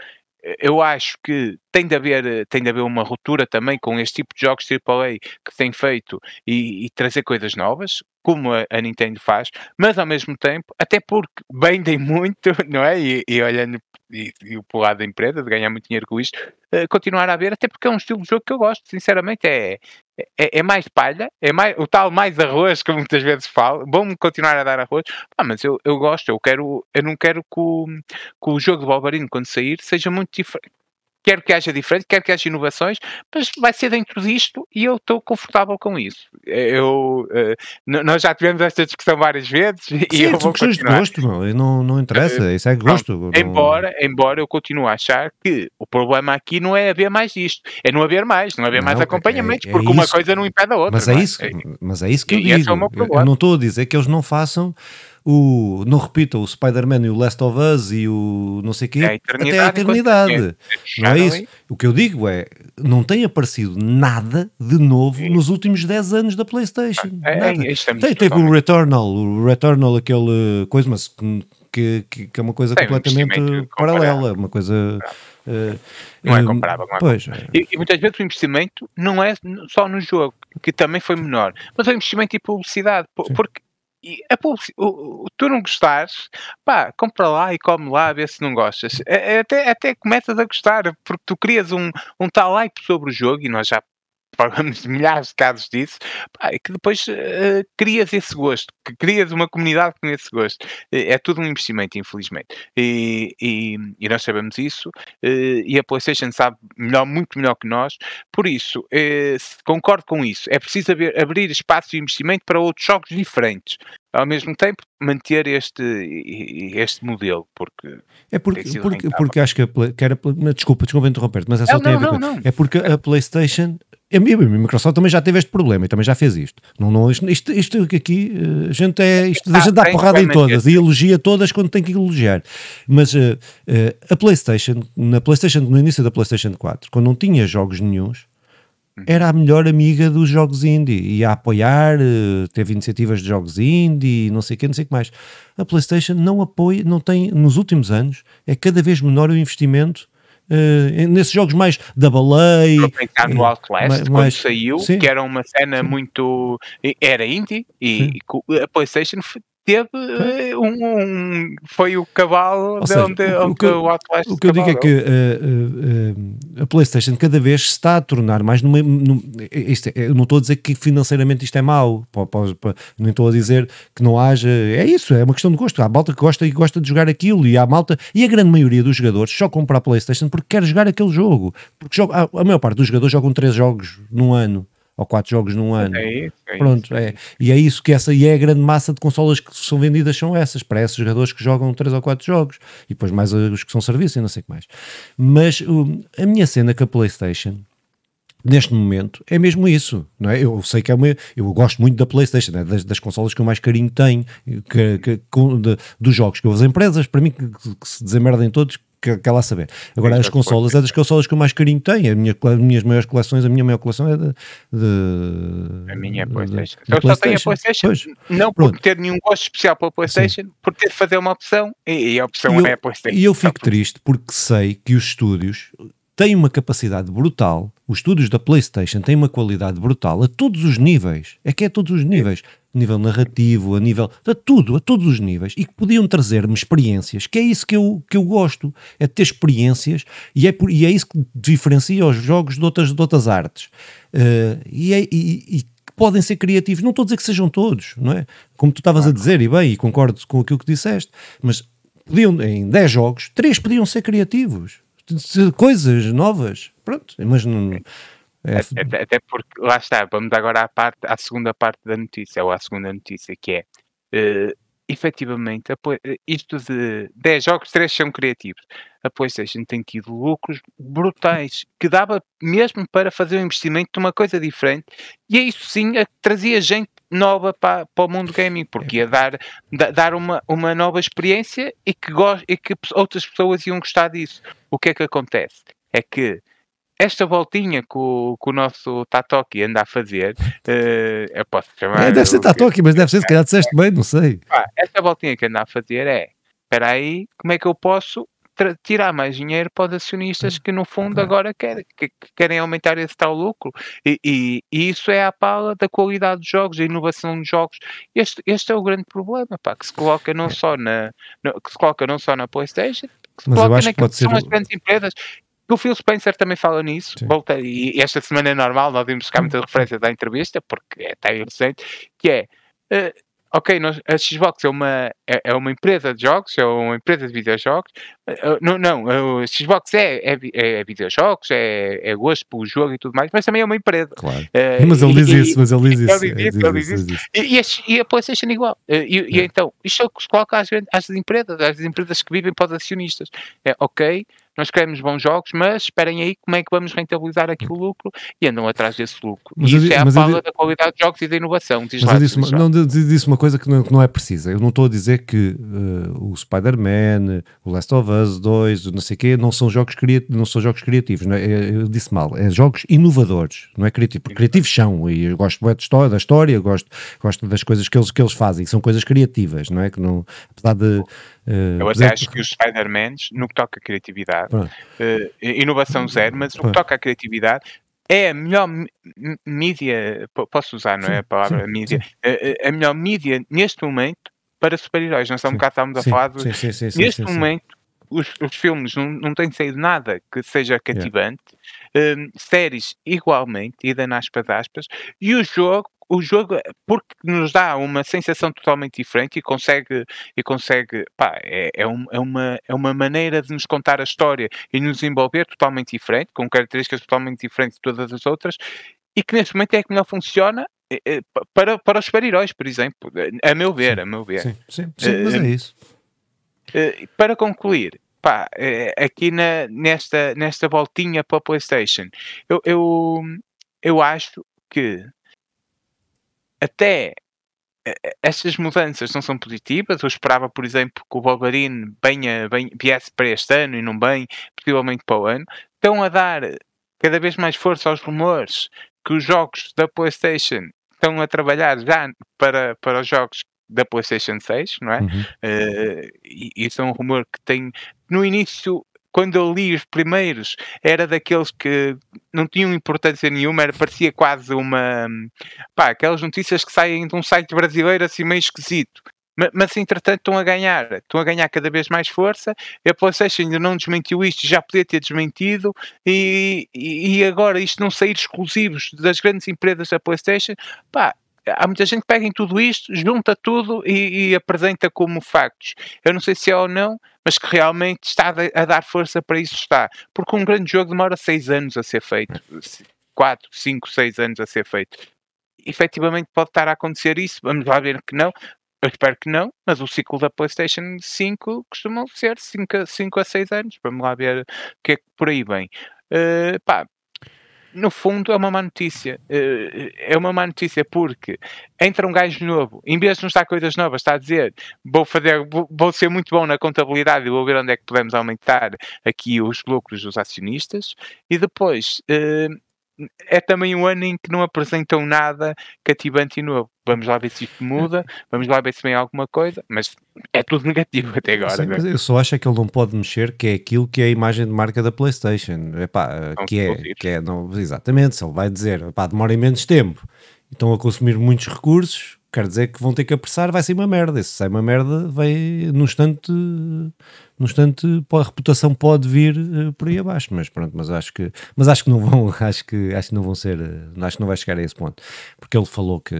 eu acho que tem de, haver, tem de haver uma ruptura também com este tipo de jogos AAA que tem feito e, e trazer coisas novas, como a, a, Nintendo faz, mas ao mesmo tempo, até porque vendem muito, não é? E, e olhando e, e o lado da empresa, de ganhar muito dinheiro com isto, uh, continuar a ver, até porque é um estilo de jogo que eu gosto, sinceramente, é, é, é, mais palha, é mais, o tal mais arroz que muitas vezes falo, vão-me continuar a dar arroz, ah, mas eu, eu gosto, eu quero, eu não quero que o, que o jogo de Wolverine quando sair seja muito diferente, quero que haja diferente, quero que haja inovações, mas vai ser dentro disto e eu estou confortável com isso. Eu, uh, nós já tivemos esta discussão várias vezes Sim, e eu vou continuar. de gosto, não, não, não interessa, uh, isso é gosto. Não, embora, embora eu continue a achar que o problema aqui não é haver mais isto, é não haver mais, não haver não, mais acompanhamentos, é, é porque isso, uma coisa não impede a outra. Mas é, é? isso, mas é isso que eu digo. É eu não estou a dizer que eles não façam o, não repita o Spider-Man e o Last of Us e o não sei o quê, é até a eternidade. Não é isso? O que eu digo é, não tem aparecido nada de novo Sim. nos últimos 10 anos da Playstation. É, é, tem, teve o Returnal, o Returnal, aquele coisa, mas que, que, que é uma coisa tem completamente um paralela, uma coisa... Uh, não é comparável. Não é pois, comparável. E, e, muitas vezes o investimento não é só no jogo, que também foi menor, mas o investimento em publicidade, porque e a o, tu não gostares, pá, compra lá e come lá ver se não gostas. É, é até, até começas a gostar, porque tu crias um, um tal hype sobre o jogo, e nós já milhares de casos disso, pá, que depois uh, crias esse gosto, que crias uma comunidade com esse gosto. É, é tudo um investimento, infelizmente. E, e, e nós sabemos isso, uh, e a PlayStation sabe melhor, muito melhor que nós, por isso, uh, concordo com isso. É preciso haver, abrir espaço de investimento para outros jogos diferentes. Ao mesmo tempo, manter este, este modelo, porque é porque, porque, porque acho que a, que era, desculpa, desculpa interromper mas é só não, tem não, a ver não, com, é porque a PlayStation a Microsoft também já teve este problema e também já fez isto. Não, não, isto, isto, isto aqui, eh, a gente é. Isto, a gente dá porrada em todas e elogia todas quando tem que elogiar. Mas uh, uh, a PlayStation, na PlayStation, no início da PlayStation 4, quando não tinha jogos nenhums, uhum. era a melhor amiga dos jogos indie. Ia a apoiar, uh, teve iniciativas de jogos indie, não sei o que, não sei o que mais. A PlayStation não apoia, não tem, nos últimos anos, é cada vez menor o investimento Uh, nesses jogos mais da baleia. Estou no Outlast, mais, quando saiu, sim. que era uma cena sim. muito. Era indie, e sim. a PlayStation teve eh, um, um, foi o cavalo de onde, o, onde o, Outlast O que eu digo é que uh, uh, a PlayStation cada vez se está a tornar mais numa, num, isto é, eu não estou a dizer que financeiramente isto é mau, nem estou a dizer que não haja, é isso, é uma questão de gosto. Há malta que gosta e gosta de jogar aquilo, e há malta, e a grande maioria dos jogadores só compra a PlayStation porque quer jogar aquele jogo. Porque joga, a, a maior parte dos jogadores jogam três jogos num ano ou quatro jogos num ano. É isso, é Pronto, isso. é. E é isso que essa e é a grande massa de consolas que são vendidas são essas, para esses jogadores que jogam três ou quatro jogos e depois mais os que são serviço e não sei o que mais. Mas um, a minha cena com a PlayStation neste momento é mesmo isso, não é? Eu sei que é uma, eu gosto muito da PlayStation, é? das, das consolas que eu mais carinho tenho, que, que, que de, dos jogos que eu as empresas, para mim que, que se desemmerdem todos, que, que lá saber. Agora, as consolas é das consolas que eu mais carinho tenho. A minha, as minhas maiores coleções, a minha maior coleção é de. de a minha é PlayStation. De, eu só tenho a PlayStation, pois, não pronto. por ter nenhum gosto especial pela PlayStation, Sim. por ter de fazer uma opção e, e a opção e é eu, a PlayStation. E eu fico triste porque sei que os estúdios têm uma capacidade brutal, os estúdios da PlayStation têm uma qualidade brutal a todos os níveis. É que é a todos os níveis. A nível narrativo, a nível a tudo, a todos os níveis, e que podiam trazer-me experiências, que é isso que eu, que eu gosto, é ter experiências, e é, por, e é isso que diferencia os jogos de outras, de outras artes. Uh, e, é, e, e podem ser criativos, não estou a dizer que sejam todos, não é? Como tu estavas a dizer, e bem, e concordo com aquilo que disseste, mas podiam, em 10 jogos, 3 podiam ser criativos, coisas novas, pronto, mas não é, até, até, porque, lá está, vamos agora à, parte, à segunda parte da notícia, ou à segunda notícia, que é, uh, efetivamente, eh, isto de 10 jogos, 3 são criativos. A PlayStation tem tido lucros brutais, que dava mesmo para fazer um investimento numa coisa diferente, e é isso sim a, trazia gente nova para, para o mundo gaming, porque ia dar, da, dar uma, uma nova experiência e que, e que outras pessoas iam gostar disso. O que é que acontece? É que esta voltinha que o, que o nosso Tatoki anda a fazer, uh, eu posso chamar. É, deve ser Tatoki, mas deve ser, se calhar disseste bem, não sei. Ah, esta voltinha que anda a fazer é: espera aí, como é que eu posso tirar mais dinheiro para os acionistas que, no fundo, agora querem, que, que querem aumentar esse tal lucro? E, e, e, isso é a pala da qualidade dos jogos, da inovação dos jogos. Este, este é o grande problema, pá, que se coloca não é. só na, no, que se coloca não só na PlayStation, que se mas coloca naquilo que, que são as grandes empresas o Phil Spencer também fala nisso, volta, e esta semana é normal, nós vimos cá muita referência da entrevista, porque é até recente, que é, uh, ok, nós, a Xbox é uma, é, é, uma empresa de jogos, é uma empresa de videojogos, uh, não, não, a Xbox é, é, é videojogos, é, é gosto pelo jogo e tudo mais, mas também é uma empresa. Claro. Uh, mas ele diz isso, mas ele diz isso. Ele diz isso, ele diz isso. E, a, e a PlayStation igual. E, e, então, isto é o que se coloca às, às empresas, às empresas que vivem para os acionistas. É, ok, nós queremos bons jogos, mas esperem aí como é que vamos rentabilizar aqui o lucro e andam atrás desse lucro. Mas e isso é a fala da qualidade de jogos e da inovação. Diz mas lá, eu disse, uma, não, disse uma coisa que não, que não, é precisa. Eu não estou a dizer que uh, o Spider-Man, o Last of Us 2, não sei o quê, não são jogos, criativos, não são jogos criativos. Não é? Eu disse mal. É jogos inovadores, não é criativo. Porque criativos são, e eu gosto da história, da história gosto, gosto das coisas que eles, que eles fazem, são coisas criativas, não é? Que não, apesar de Uh, eu até acho que os Spider-Mans, no que toca a criatividade, uh, inovação zero, mas no que toca a criatividade, é a melhor mídia, posso usar, não é? A palavra sim, mídia, sim. A, a, melhor mídia neste momento para super-heróis. Nós há um bocado estávamos a falar de, neste momento. Os, os, filmes não, não têm saído nada que seja cativante, yeah. um, séries igualmente, e dando aspas aspas, e o jogo o jogo, eh, porque nos dá uma sensação totalmente diferente e consegue, e consegue pá, é, é, um, é, uma, é uma maneira de nos contar a história e nos envolver totalmente diferente, com características totalmente diferentes de todas as outras, e que neste momento é que melhor funciona é, para, para os super-heróis, por exemplo, a meu ver, sim, a meu ver. Sim, sim, sim mas é isso. Para concluir, pá, aqui na, nesta, nesta voltinha para a PlayStation, eu, eu, eu acho que até estas mudanças não são positivas. Eu esperava, por exemplo, que o Wolverine venha, venha, viesse para este ano e não bem, possivelmente para o ano. Estão a dar cada vez mais força aos rumores que os jogos da PlayStation estão a trabalhar já para, para os jogos da PlayStation 6, não é? Uhum. Uh, e isso é um rumor que tem. No início quando eu li os primeiros, era daqueles que não tinham importância nenhuma, era, parecia quase uma. pá, aquelas notícias que saem de um site brasileiro assim meio esquisito. Mas, mas entretanto estão a ganhar, estão a ganhar cada vez mais força. A PlayStation ainda não desmentiu isto, já podia ter desmentido, e, e agora isto não sair exclusivos das grandes empresas da PlayStation, pá, há muita gente que pega em tudo isto, junta tudo e, e, apresenta como factos. Eu não sei se é ou não, mas que realmente está a dar força para isso está. Porque um grande jogo demora seis anos a ser feito. Quatro, cinco, seis anos a ser feito. Efetivamente pode estar a acontecer isso, vamos lá ver que não. Eu espero que não, mas o ciclo da PlayStation 5 costuma ser 5 a 6 anos. Vamos lá ver o que é que por aí vem. Uh, pá, no fundo é uma má notícia. Eh, é uma má notícia porque entra um gajo novo, em vez de não estar coisas novas, está a dizer vou fazer, vou ser muito bom na contabilidade e vou ver onde é que podemos aumentar aqui os lucros dos acionistas, e depois eh, é também um ano em que não apresentam nada cativante e novo. Vamos lá ver se isto muda, vamos lá ver se vem alguma coisa, mas é tudo negativo até agora. Sim, mas eu só acho que ele não pode mexer, que é aquilo que é a imagem de marca da PlayStation. Epá, que é, que é não, exatamente, se ele vai dizer, epá, demora menos tempo, estão a consumir muitos recursos, quer dizer que vão ter que apressar, vai ser uma merda. E se sai uma merda, vai num instante, num instante a reputação pode vir uh, por aí abaixo. Mas pronto, mas acho que, mas acho que não vão, acho que, acho que não vão ser, uh, acho que não vai chegar a esse ponto, porque ele falou que,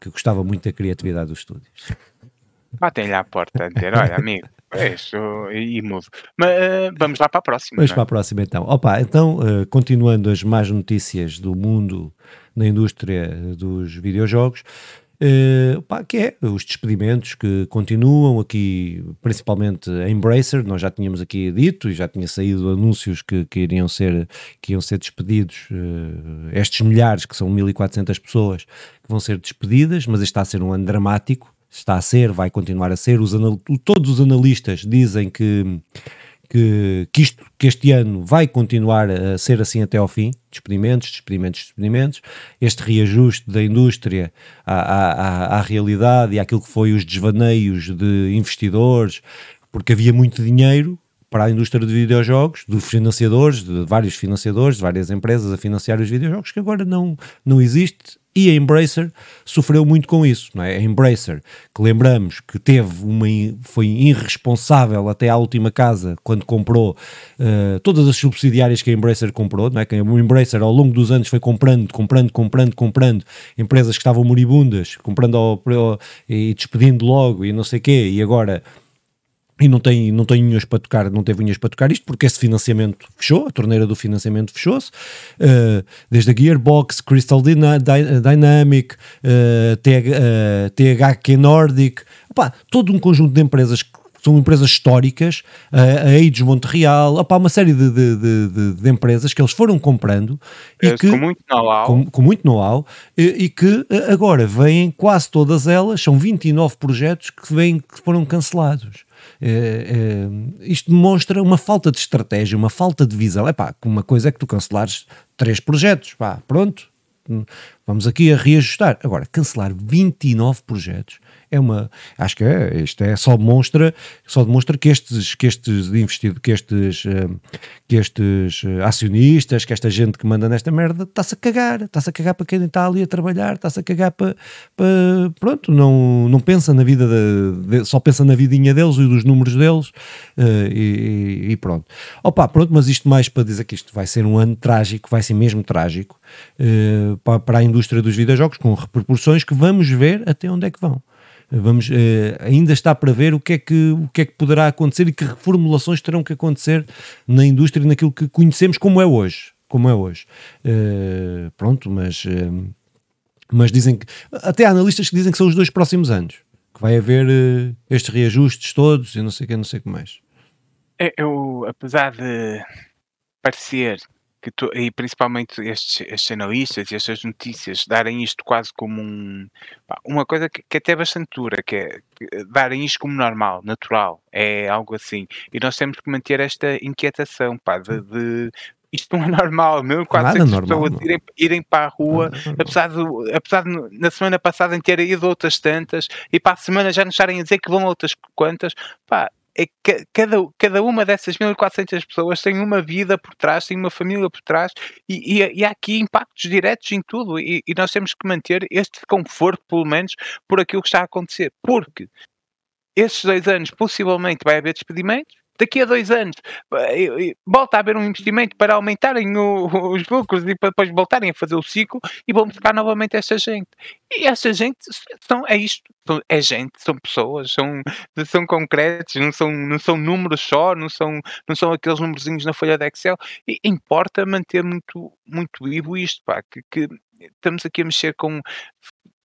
que gostava muito da criatividade dos estúdios. Batem-lhe à porta a dizer: Olha, amigo, é isso, e, mudo. Mas uh, vamos lá para a próxima. Vamos é? para a próxima então. Opa, então, uh, continuando as más notícias do mundo na indústria dos videojogos, uh, pá, que é os despedimentos que continuam aqui, principalmente a Embracer, nós já tínhamos aqui dito e já tinha saído anúncios que, que iriam ser, que iam ser despedidos, uh, estes milhares, que são 1400 pessoas, que vão ser despedidas, mas está a ser um ano dramático, está a ser, vai continuar a ser, os todos os analistas dizem que que, que, isto, que este ano vai continuar a ser assim até ao fim, despedimentos, despedimentos, despedimentos, este reajuste da indústria à, à, à, realidade e àquilo que foi os desvaneios de investidores, porque havia muito dinheiro para a indústria de videojogos, dos financiadores, de vários financiadores, de várias empresas a financiar os videojogos, que agora não, não existe e a Embracer sofreu muito com isso, não é? A Embracer, que lembramos que teve uma, foi irresponsável até à última casa quando comprou uh, todas as subsidiárias que a Embracer comprou, não é? Que a Embracer ao longo dos anos foi comprando, comprando, comprando, comprando empresas que estavam moribundas, comprando ao, ao, e despedindo logo e não sei quê, e agora e não tem, não tem unhas para tocar, não teve unhas para tocar isto, porque esse financiamento fechou, a torneira do financiamento fechou-se, uh, desde a Gearbox, Crystal Dyna, Dynamic, uh, uh, THQ Nordic, opá, todo um conjunto de empresas que são empresas históricas, a Aids Montreal, opá, uma série de, de, de, de, empresas que eles foram comprando e que, com muito know-how, com, com, muito know-how e, e, que agora vêm quase todas elas, são 29 projetos que, vêm, que foram cancelados. É, é, isto demonstra uma falta de estratégia, uma falta de visão. É pá, uma coisa é que tu cancelares três projetos, pá, pronto, vamos aqui a reajustar. Agora, cancelar 29 projetos é uma, acho que é, isto é, só demonstra, só demonstra que estes, que estes investidos, que estes, que estes acionistas, que esta gente que manda nesta merda, está-se a cagar, está-se a cagar para quem está ali a trabalhar, está-se a cagar para, para, pronto, não, não pensa na vida, de, de, só pensa na vidinha deles e dos números deles uh, e, e, pronto. Opa, pronto, mas isto mais para dizer que isto vai ser um ano trágico, vai ser mesmo trágico para, para a indústria dos videojogos, com repercussões que vamos ver até onde é que vão. Vamos, uh, ainda está para ver o que, é que, o que é que poderá acontecer e que reformulações terão que acontecer na indústria, naquilo que conhecemos como é hoje. Como é hoje. Uh, pronto, mas, uh, mas dizem que. Até há analistas que dizem que são os dois próximos anos. Que vai haver estes reajustes todos e não sei o que, não sei o que mais. Eu, apesar de parecer que tu, e principalmente estes, estes analistas e estas notícias darem isto quase como um, uma coisa que, que até é bastante dura, que é que, darem isto como normal, natural, é algo assim. E nós temos que manter esta inquietação, pá, de, de isto não é normal, meu, quase normal, pessoas não. irem, irem para a rua, apesar de, apesar de na semana passada em terem ido outras tantas, e para a semana já nos estarem a dizer que vão outras quantas, pá, é que cada, cada uma dessas 1400 pessoas tem uma vida por trás, tem uma família por trás e, e, e há aqui impactos diretos em tudo e, e, nós temos que manter este conforto, pelo menos, por aquilo que está a acontecer. Porque estes dois anos possivelmente vai haver despedimentos, daqui a dois anos volta a haver um investimento para aumentarem o, os lucros e para depois voltarem a fazer o ciclo e vão buscar novamente esta gente. E esta gente são, é isto, é gente, são pessoas, são, são concretos, não são, não são números só, não são, não são aqueles númerozinhos na folha de Excel. E importa manter muito, muito vivo isto, pá, que, que estamos aqui a mexer com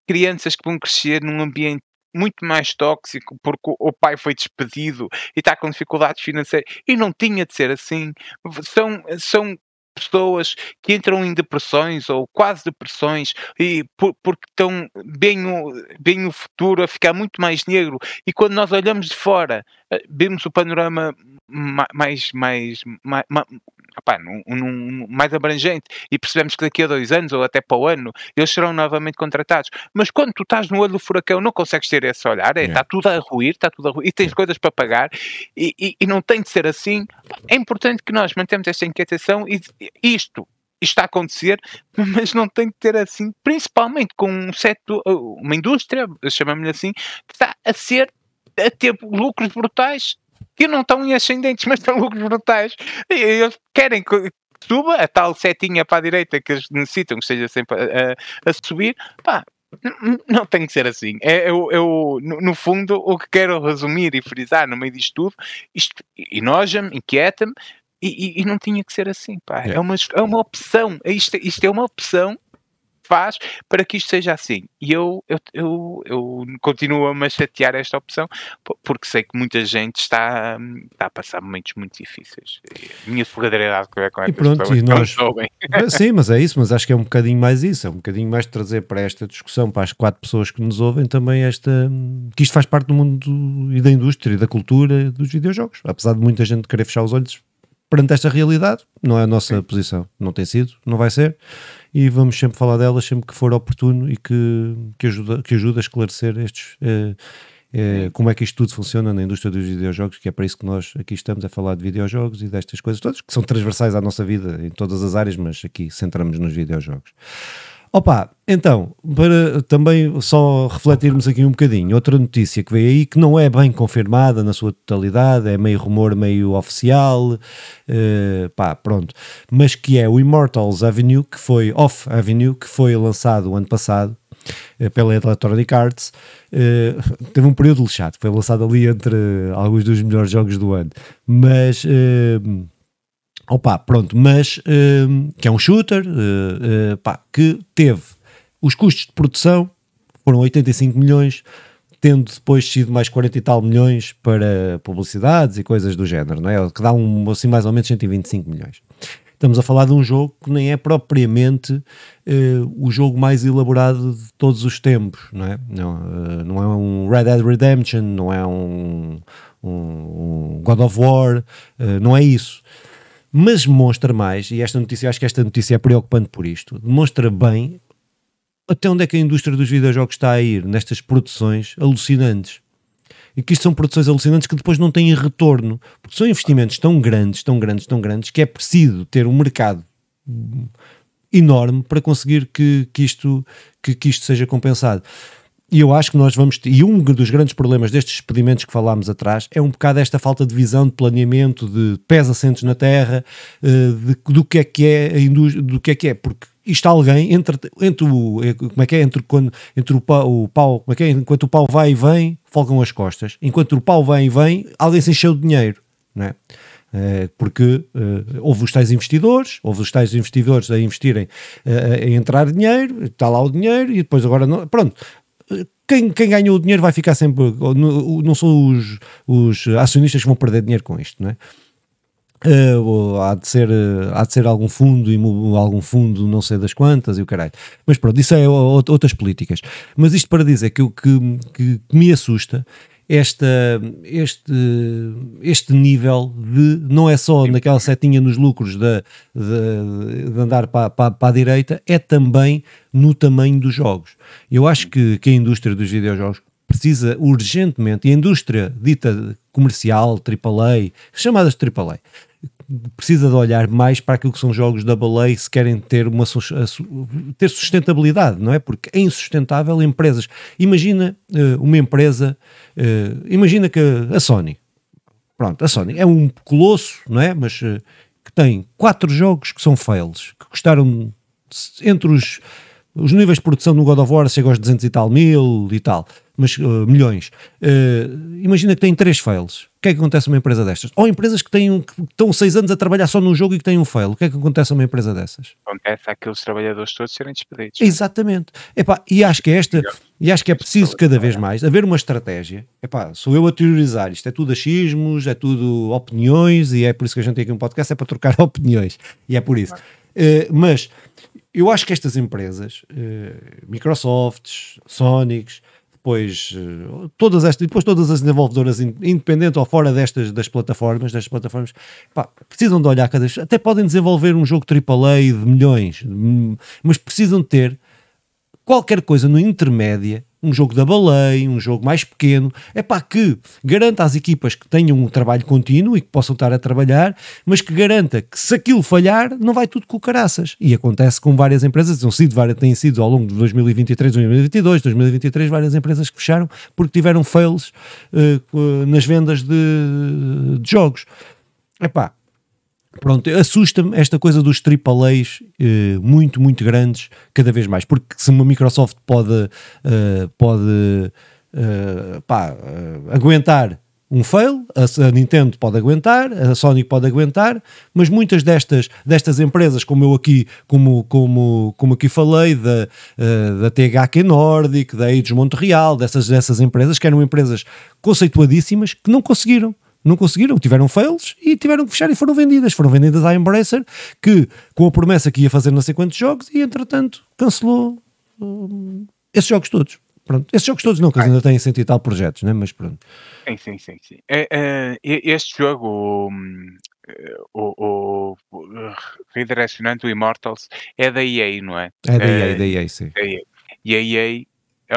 crianças que vão crescer num ambiente muito mais tóxico porque o pai foi despedido e está com dificuldades financeiras e não tinha de ser assim. São, são pessoas que entram em depressões ou quase depressões e por, porque estão bem o, bem o futuro a ficar muito mais negro e quando nós olhamos de fora vemos o panorama mais mais, mais, mais Opá, num, num, mais abrangente e percebemos que daqui a dois anos ou até para o ano eles serão novamente contratados. Mas quando tu estás no olho do furacão não consegues ter esse olhar, é, está yeah. tudo a ruir, está tudo a ruir, e tens yeah. coisas para pagar e, e, e, não tem de ser assim. É importante que nós mantemos esta inquietação e isto isto está a acontecer, mas não tem de ter assim, principalmente com um setor, uma indústria, chamamos-lhe assim, que está a ser a ter lucros brutais que não estão em ascendentes, mas estão lucros brutais. E eles querem que suba a tal setinha para a direita que eles necessitam que seja sempre a, a, a subir. Pá, não tem que ser assim. É, eu, eu no, no, fundo, o que quero resumir e frisar no meio disto tudo, isto enoja-me, inquieta-me, e, e, e, não tinha que ser assim, pá. É, é uma, é uma opção. Isto, isto é uma opção faz para que isto seja assim. E eu, eu, eu, eu continuo a me chatear esta opção, porque sei que muita gente está, está a passar momentos muito difíceis. A minha solidariedade com e pronto, e nós... Sim, mas é isso, mas acho que é um bocadinho mais isso, é um bocadinho mais trazer para esta discussão, para as quatro pessoas que nos ouvem, também esta, que isto faz parte do mundo e da indústria e da cultura dos videojogos. Apesar de muita gente querer fechar os olhos perante esta realidade, não é a nossa Sim. posição, não tem sido, não vai ser e vamos sempre falar delas sempre que for oportuno e que, que, ajuda, que ajuda a esclarecer estes. Eh, eh, como é que isto tudo funciona na indústria dos videojogos, que é para isso que nós aqui estamos a falar de videojogos e destas coisas todas, que são transversais à nossa vida em todas as áreas, mas aqui centramos nos videojogos. Opa, então, para também só refletirmos aqui um bocadinho, outra notícia que veio aí que não é bem confirmada na sua totalidade, é meio rumor, meio oficial, uh, pá, pronto, mas que é o Immortals Avenue, que foi Off Avenue, que foi lançado o ano passado uh, pela Electronic Arts, uh, teve um período lixado, foi lançado ali entre alguns dos melhores jogos do ano, mas Opa, pronto, mas uh, que é um shooter uh, uh, pá, que teve os custos de produção foram 85 milhões, tendo depois sido mais 40 e tal milhões para publicidades e coisas do género, não é? Que dá um, assim mais ou menos 125 milhões. Estamos a falar de um jogo que nem é propriamente o jogo mais elaborado de todos os tempos, não é? Não, não é um Red Dead Redemption, não é um, um, um God of War, não é isso mas demonstra mais, e esta notícia, acho que esta notícia é preocupante por isto, demonstra bem até onde é que a indústria dos videojogos está a ir nestas produções alucinantes. E que isto são produções alucinantes que depois não têm retorno, porque são investimentos tão grandes, tão grandes, tão grandes, que é preciso ter um mercado enorme para conseguir que, que, isto, que, que isto seja compensado. E eu acho que nós vamos ter, e um dos grandes problemas destes expedimentos que falámos atrás é um bocado esta falta de visão, de planeamento, de pés assentes na terra, eh, de, do que é que é a indústria, do que é que é, porque isto alguém entre, entre o eh, como é que é entre quando entre o pau, o pau como é que é enquanto o pau vai e vem folgam as costas enquanto o pau vem e vem alguém se encheu de dinheiro é? Eh, porque uh, houve os tais investidores, houve os tais investidores a investirem, uh, a entrar dinheiro, está lá o dinheiro e depois agora não, pronto, quem, quem ganhou o dinheiro vai ficar sempre. Não são os, os acionistas que vão perder dinheiro com isto, não é? Uh, há, de ser, há de ser algum fundo, algum fundo não sei das quantas e o caralho. Mas pronto, isso é outras políticas. Mas isto para dizer que o que, que me assusta esta, este, este nível de não é só naquela setinha nos lucros de, de, de andar para, para, para, a direita, é também no tamanho dos jogos. Eu acho que, que a indústria dos videojogos precisa urgentemente, e a indústria dita comercial, AAA, chamadas AAA, precisa de olhar mais para aquilo que são jogos da baleia se querem ter, uma, ter sustentabilidade, não é? Porque é insustentável empresas. Imagina uh, uma empresa, uh, imagina que a Sony, pronto, a Sony é um colosso, não é? Mas uh, que tem quatro jogos que são fails, que custaram entre os, os níveis de produção no God of War chegam aos 200 e tal mil e tal mas uh, milhões. Uh, imagina que tem três fails. O que é que acontece a uma empresa destas? Ou empresas que, têm um, que estão seis anos a trabalhar só num jogo e que têm um fail. O que é que acontece a uma empresa dessas? Acontece aqueles trabalhadores todos serem despedidos. Exatamente. Epá, e acho que esta, e acho que é preciso cada vez mais haver uma estratégia. Epá, sou eu a teorizar, isto é tudo achismos, é tudo opiniões, e é por isso que a gente tem aqui um podcast, é para trocar opiniões. E é por isso. Uh, mas eu acho que estas empresas, Microsofts, Sonics, depois eh, todas estas, depois todas as desenvolvedoras independentes ou fora destas das plataformas, destas plataformas, pá, precisam de olhar cada vez, até podem desenvolver um jogo AAA de milhões, mas precisam ter qualquer coisa no intermédia um jogo da baleia, um jogo mais pequeno, é pá, que garanta às equipas que tenham um trabalho contínuo e que possam estar a trabalhar, mas que garanta que se aquilo falhar, não vai tudo com caraças. E acontece com várias empresas, têm sido, têm sido ao longo de 2023, 2022, 2023, várias empresas que fecharam porque tiveram fails uh, nas vendas de, de jogos. É pá, Pronto, assusta-me esta coisa dos AAAs eh, muito, muito grandes, cada vez mais, porque se uma Microsoft pode, eh, pode eh, pá, aguentar um fail, a, Nintendo pode aguentar, a Sony pode aguentar, mas muitas destas, destas empresas, como eu aqui, como, como, como aqui falei, da, da THQ Nordic, da Eidos Montreal, dessas, dessas empresas, que eram empresas conceituadíssimas, que não conseguiram não conseguiram, tiveram fails e tiveram que fechar e foram vendidas. Foram vendidas à Embracer, que com a promessa que ia fazer não sei quantos jogos e entretanto cancelou um, esses jogos todos. Pronto, esses jogos todos não, que ainda têm cento e tal projetos, né? mas pronto. Sim, sim, sim. sim. É, é, este jogo, hum, o, o, o Redireccionando Immortals, é da EA, não é? É da EA, é, da EA, sim. E a EA,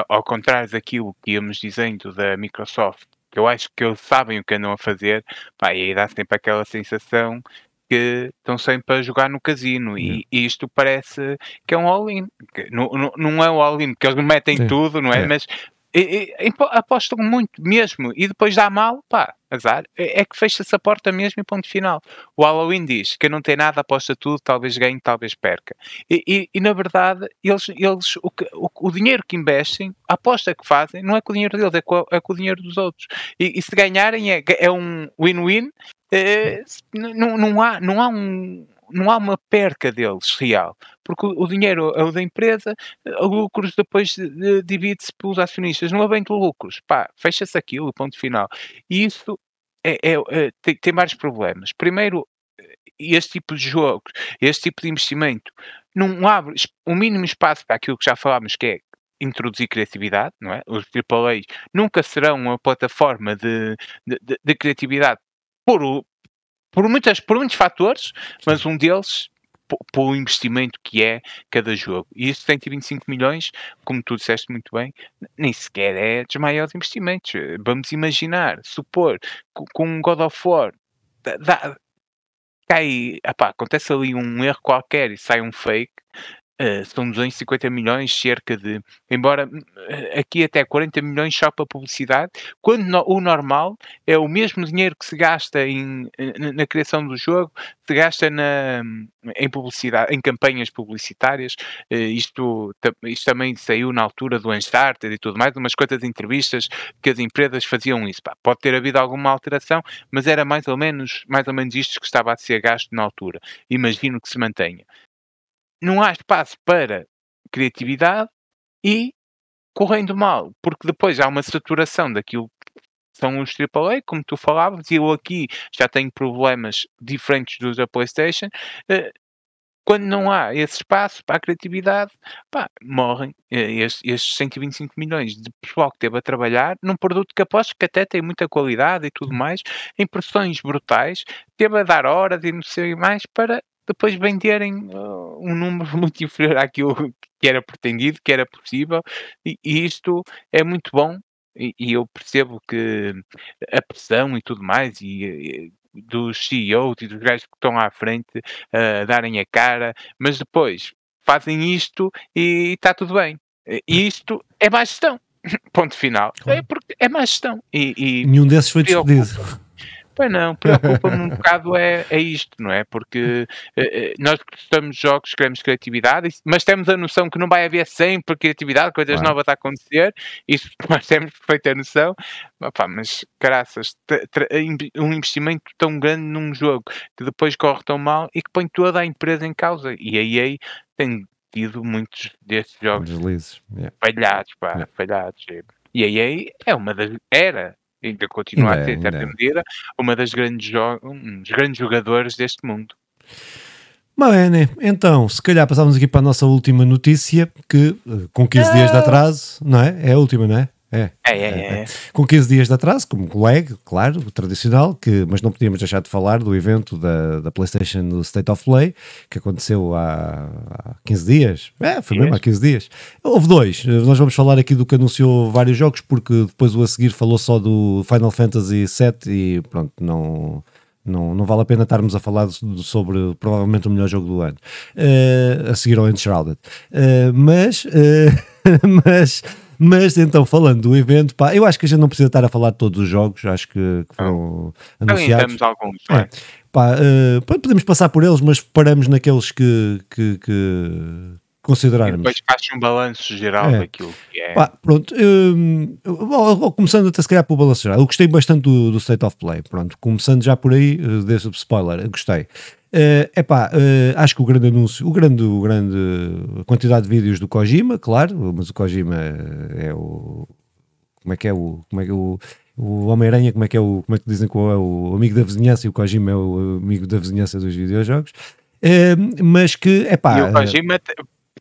ao contrário daquilo que íamos dizendo da Microsoft, que eu acho que eles sabem o que andam a fazer, pá, e aí dá sempre aquela sensação que estão sempre a jogar no casino e, e isto parece que é um all-in. Não, não, não é um all-in, porque eles metem Sim. tudo, não é? é. Mas e, e, apostam muito mesmo e depois dá mal, pá, azar. É, é que fecha-se a porta mesmo e ponto final. O Halloween diz que não tem nada, aposta tudo, talvez ganhe, talvez perca. E, e, e na verdade, eles, eles o, que, o, o, dinheiro que investem, a aposta que fazem, não é com o dinheiro deles, é com, é com o dinheiro dos outros. E, se ganharem é, é um win-win. É, não, não, há, não há um não há uma perca deles real, porque o, dinheiro é o da empresa, o lucros depois divide-se pelos acionistas, não há bem de lucros, pá, fecha-se aquilo, ponto final. E isso é, é, é tem, tem, vários problemas. Primeiro, este tipo de jogos, este tipo de investimento, não abre o mínimo espaço para aquilo que já falámos, que é introduzir criatividade, não é? Os AAA nunca serão uma plataforma de, de, de criatividade por, por, muitas, por muitos fatores, mas um deles pelo investimento que é cada jogo. E isso 125 milhões, como tu disseste muito bem, nem sequer é dos maiores investimentos. Vamos imaginar, supor, com um God of War, dá, cai, apá, acontece ali um erro qualquer e sai um fake, Uh, são 250 milhões, cerca de, embora uh, aqui até 40 milhões só para publicidade, quando no, o normal é o mesmo dinheiro que se gasta em, na criação do jogo, se gasta na, em publicidade, em campanhas publicitárias. Uh, isto, isto também saiu na altura do Uncharted e tudo mais, umas quantas entrevistas que as empresas faziam isso. Pá, pode ter havido alguma alteração, mas era mais ou menos, mais ou menos isto que estava a ser gasto na altura. Imagino que se mantenha não há espaço para criatividade e correndo mal, porque depois há uma saturação daquilo que são os AAA, como tu falavas, e eu aqui já tenho problemas diferentes dos da PlayStation. Eh, quando não há esse espaço para a criatividade, pá, morrem eh, estes, estes 125 milhões de pessoal que teve a trabalhar num produto que aposto que até tem muita qualidade e tudo mais, em pressões brutais, teve a dar horas e não sei mais para depois venderem uh, um número muito inferior àquilo que era pretendido, que era possível, e, e isto é muito bom. E, e, eu percebo que a pressão e tudo mais, e, e dos CEOs e dos gajos que estão à frente a uh, darem a cara, mas depois fazem isto e está tudo bem. E isto é má gestão. Ponto final. Claro. É porque é má gestão. E, e Nenhum desses foi despedido. Pois não, preocupa-me um bocado é, é isto, não é? Porque eh, eh, nós gostamos de jogos, queremos criatividade, mas temos a noção que não vai haver sempre criatividade, coisas novas a acontecer, isso nós temos perfeita noção, Opa, mas caraças, um investimento tão grande num jogo que depois corre tão mal e que põe toda a empresa em causa. E a EA tem tido muitos destes jogos Deslizes. Yeah. falhados, pá, yeah. falhados. E a EA é uma das. Era ainda continua ainda a ser, em certa medida, uma das grandes, um dos grandes jogadores deste mundo. Bem, então, se calhar passávamos aqui para a nossa última notícia, que eh, com 15 dias de atraso, não é? É a última, não é? É. É, é, é. é. Com 15 dias de atraso, como lag, claro, tradicional, que, mas não podíamos deixar de falar do evento da, da PlayStation no State of Play, que aconteceu há, há 15 dias. É, foi mesmo há 15 dias. Houve dois. Nós vamos falar aqui do que anunciou vários jogos, porque depois o a seguir falou só do Final Fantasy VII e pronto, não. Não, não vale a pena estarmos a falar sobre provavelmente o melhor jogo do ano uh, a seguir ao Enshrouded. Uh, mas, uh, mas mas então, falando do evento, pá, eu acho que a gente não precisa estar a falar de todos os jogos, acho que, que foram não. anunciados. Alguns, é. é. Pá, uh, podemos passar por eles, mas paramos naqueles que, que, que considerarmos. E depois faz um balanço geral é. daquilo que é. Pá, pronto, uh, começando até se calhar pelo balanço geral, eu gostei bastante do, do State of Play, pronto, começando já por aí, uh, desse spoiler, gostei. Uh, epá, uh, acho que o grande anúncio, o grande, o grande quantidade de vídeos do Kojima, claro, mas o Kojima é o como é que é o como é que é o, o Homem-Aranha, como é que é o como é que dizem que é o amigo da vizinhança e o Kojima é o amigo da vizinhança dos videojogos, uh, mas que é pá. E o Kojima,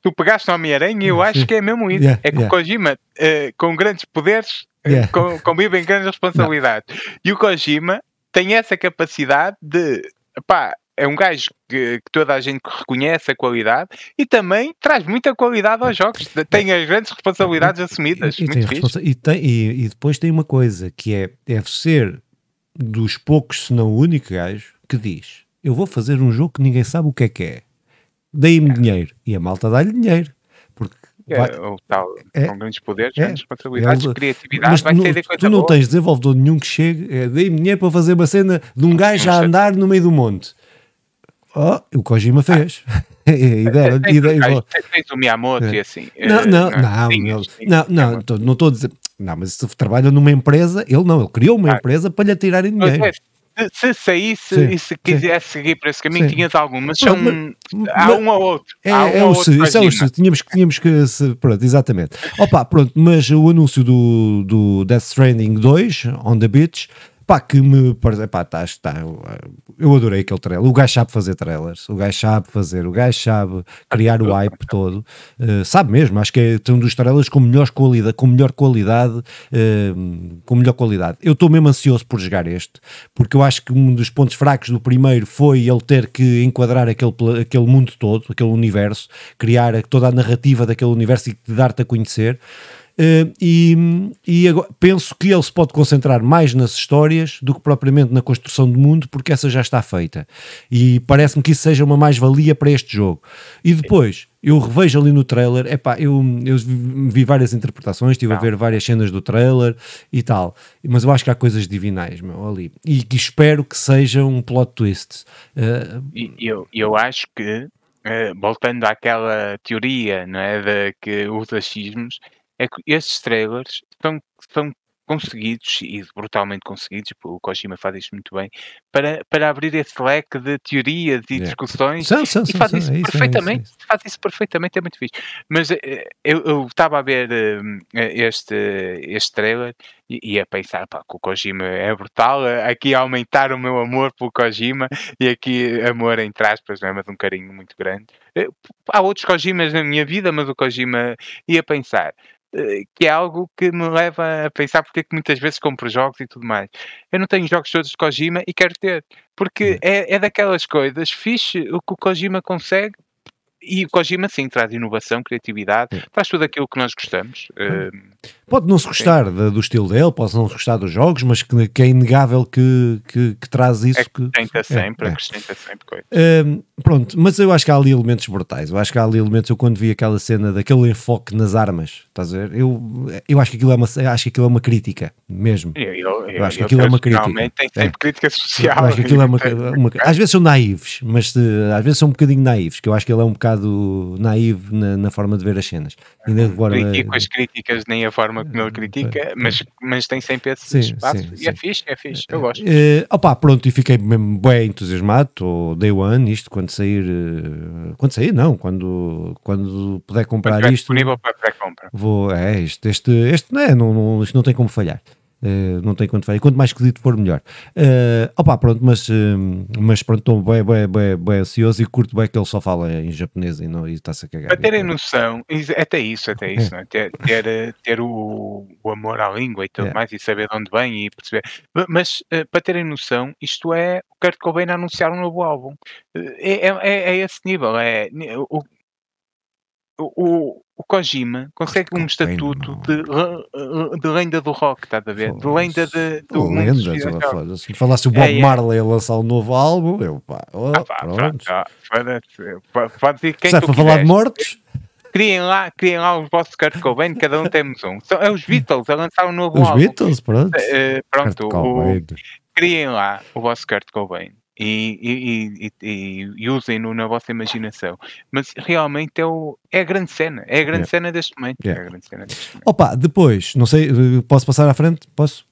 tu pegaste o Homem-Aranha e eu acho que é mesmo isso. Yeah, é que yeah. o Kojima, com grandes poderes, yeah. convive em grandes responsabilidades. Não. E o Kojima tem essa capacidade de pá, é um gajo que, que, toda a gente reconhece a qualidade e também traz muita qualidade aos jogos. Tem as grandes responsabilidades assumidas. E, e, muito responsa e, tem, e, depois tem uma coisa que é deve ser dos poucos, se não o único gajo, que diz: Eu vou fazer um jogo que ninguém sabe o que é que é. Dei-me é. dinheiro. E a malta dá-lhe dinheiro. Porque é, vai, o tal, é, com grandes poderes, é, grandes responsabilidades, é, criatividade, vai ser de coisa Tu não boa. tens desenvolvedor nenhum que chegue, é, dei-me dinheiro para fazer uma cena de um gajo a andar no meio do monte. Oh, o Kojima fez. ideia, ideia, tens o Miyamoto e assim. Não, não, não, não, não, não estou a dizer. Não, mas se trabalha numa empresa, ele não, ele criou uma empresa para lhe tirarem dinheiro. Se saísse sim, e se quisesse sim. seguir por esse caminho, sim. tinhas algum, mas são, mas, há um ou outro. É, um é o se, isso é o se, tínhamos, tínhamos que, se, pronto, exatamente. Opa, pronto, mas o anúncio do, do Death Stranding 2, On the Beach, Pá, que me parece, pá, tá, está, eu adorei aquele trailer. O gajo sabe fazer trailers, o gajo sabe fazer, o gajo sabe criar o hype todo, uh, sabe mesmo. Acho que é um dos trailers com melhor qualidade, com melhor qualidade, uh, com melhor qualidade. Eu estou mesmo ansioso por jogar este, porque eu acho que um dos pontos fracos do primeiro foi ele ter que enquadrar aquele, aquele mundo todo, aquele universo, criar toda a narrativa daquele universo e dar-te a conhecer. Uh, e, e agora, penso que ele se pode concentrar mais nas histórias do que propriamente na construção do mundo, porque essa já está feita. E parece-me que isso seja uma mais-valia para este jogo. E depois, eu revejo ali no trailer, epá, eu, eu vi várias interpretações, estive Não. a ver várias cenas do trailer e tal, mas eu acho que há coisas divinais meu, ali. E que espero que seja um plot twist. Uh, eu, eu acho que, uh, voltando àquela teoria não é, de que os achismos é que estes trailers são, são conseguidos e brutalmente conseguidos, o Kojima faz isto muito bem, para, para abrir esse leque de teorias e yeah. discussões são, são, e faz são, isso é perfeitamente, isso, é isso. faz isso perfeitamente, é muito fixe. Mas eh, eu estava a ver uh, este, este trailer e, e a pensar pá, que o Kojima é brutal, aqui a aumentar o meu amor pelo Kojima e aqui amor entre aspas, não é? mas um carinho muito grande. Uh, há outros Kojimas na minha vida, mas o Kojima ia pensar eh, que é algo que me leva a pensar porque é que muitas vezes compro jogos e tudo mais. Eu não tenho jogos todos de Kojima e quero ter, porque hum. é, é daquelas coisas fixe o que o Kojima consegue e o Kojima sim traz inovação, criatividade, traz tudo aquilo que nós gostamos. Uh, pode não se gostar de, do estilo dele, pode não se gostar dos jogos, mas que, que é inegável que, que, que traz isso. Acrescenta que, sempre, é, acrescenta é. sempre coisas. Uh, pronto, mas eu acho que há ali elementos brutais. Eu acho que há ali elementos. Eu quando vi aquela cena daquele enfoque nas armas, estás a ver? Eu, eu acho que aquilo é uma, acho que aquilo é uma crítica mesmo. Eu, eu, eu acho que aquilo é uma crítica. tem sempre é. crítica social. Eu acho que aquilo é uma, uma, às vezes são naivos, mas às vezes são um bocadinho naivos, que eu acho que ele é um bocado naivo na, na forma de ver as cenas. Ainda agora, Critico as críticas, nem a forma como ele critica, mas, mas tem sempre esse sim, espaço sim, e é sim. é fixe, é fixe, eu gosto. Uh, opa, pronto, e fiquei mesmo bem entusiasmado, estou day one, isto quando sair, uh, quando sair não, quando, quando puder comprar quando isto. disponível para pré-compra. Vou, é, isto, este, este, não, é, não, não, isto não tem como falhar. Uh, não tem quanto vai. Quanto mais esquisito for, melhor. Uh, opa, pronto, mas, uh, mas pronto, estou bem, bem, bem, bem ansioso e curto bem que ele só fala em japonês e, não, e está-se a cagar. Para terem noção, até isso, até isso, é. ter, ter, ter o, o, amor à língua e tudo é. mais e saber de onde vem e perceber. Mas uh, para terem noção, isto é o Kurt Cobain a anunciar um novo álbum. É, é, é esse nível. É, o, o, o Kojima consegue um estatuto de, de lenda do rock, estás a ver? De lenda de, do lenda, Se me falasse o Bob é, é. Marley a lançar um novo álbum, eu pá, oh, ah, pá pronto. Pode, dizer quem para falar de mortos? Criem lá, criem lá os vossos Kurt Cobain, cada um temos um. São, é os Beatles a lançar um novo os álbum. Os Beatles, pronto. Uh, pronto, o, criem lá o vosso Kurt Cobain e, e, e, e usem-no na vossa imaginação. Mas realmente é, o, é a grande cena, é a grande yeah. cena deste momento. Yeah. É a grande cena deste momento. Opa, depois, não sei, eh, posso passar à frente? Posso?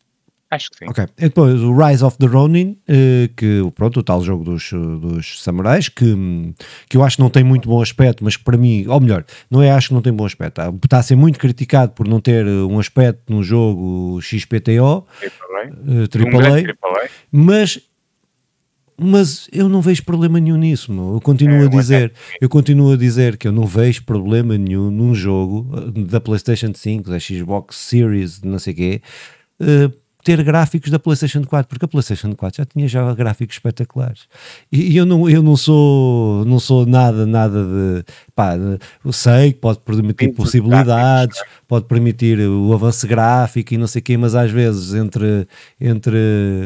Acho que sim. Ok. E depois o Rise of the Ronin, eh, que pronto, o tal jogo dos, dos samurais, que, que eu acho que não tem muito bom aspecto, mas para mim, ou melhor, não é acho que não tem bom aspecto, está, a ser muito criticado por não ter um aspecto no jogo XPTO, AAA, uh, mas mas eu não vejo problema nenhum nisso, meu. eu continuo é, a dizer, eu continuo a dizer que eu não vejo problema nenhum num jogo uh, da PlayStation 5, da Xbox Series, não sei quê, uh, ter gráficos da PlayStation 4, porque a PlayStation 4 já tinha já gráficos espetaculares. E, e eu, não, eu não sou não sou nada, nada de. Pá, eu sei que pode permitir possibilidades, pode permitir o avanço gráfico e não sei o quê, mas às vezes entre, entre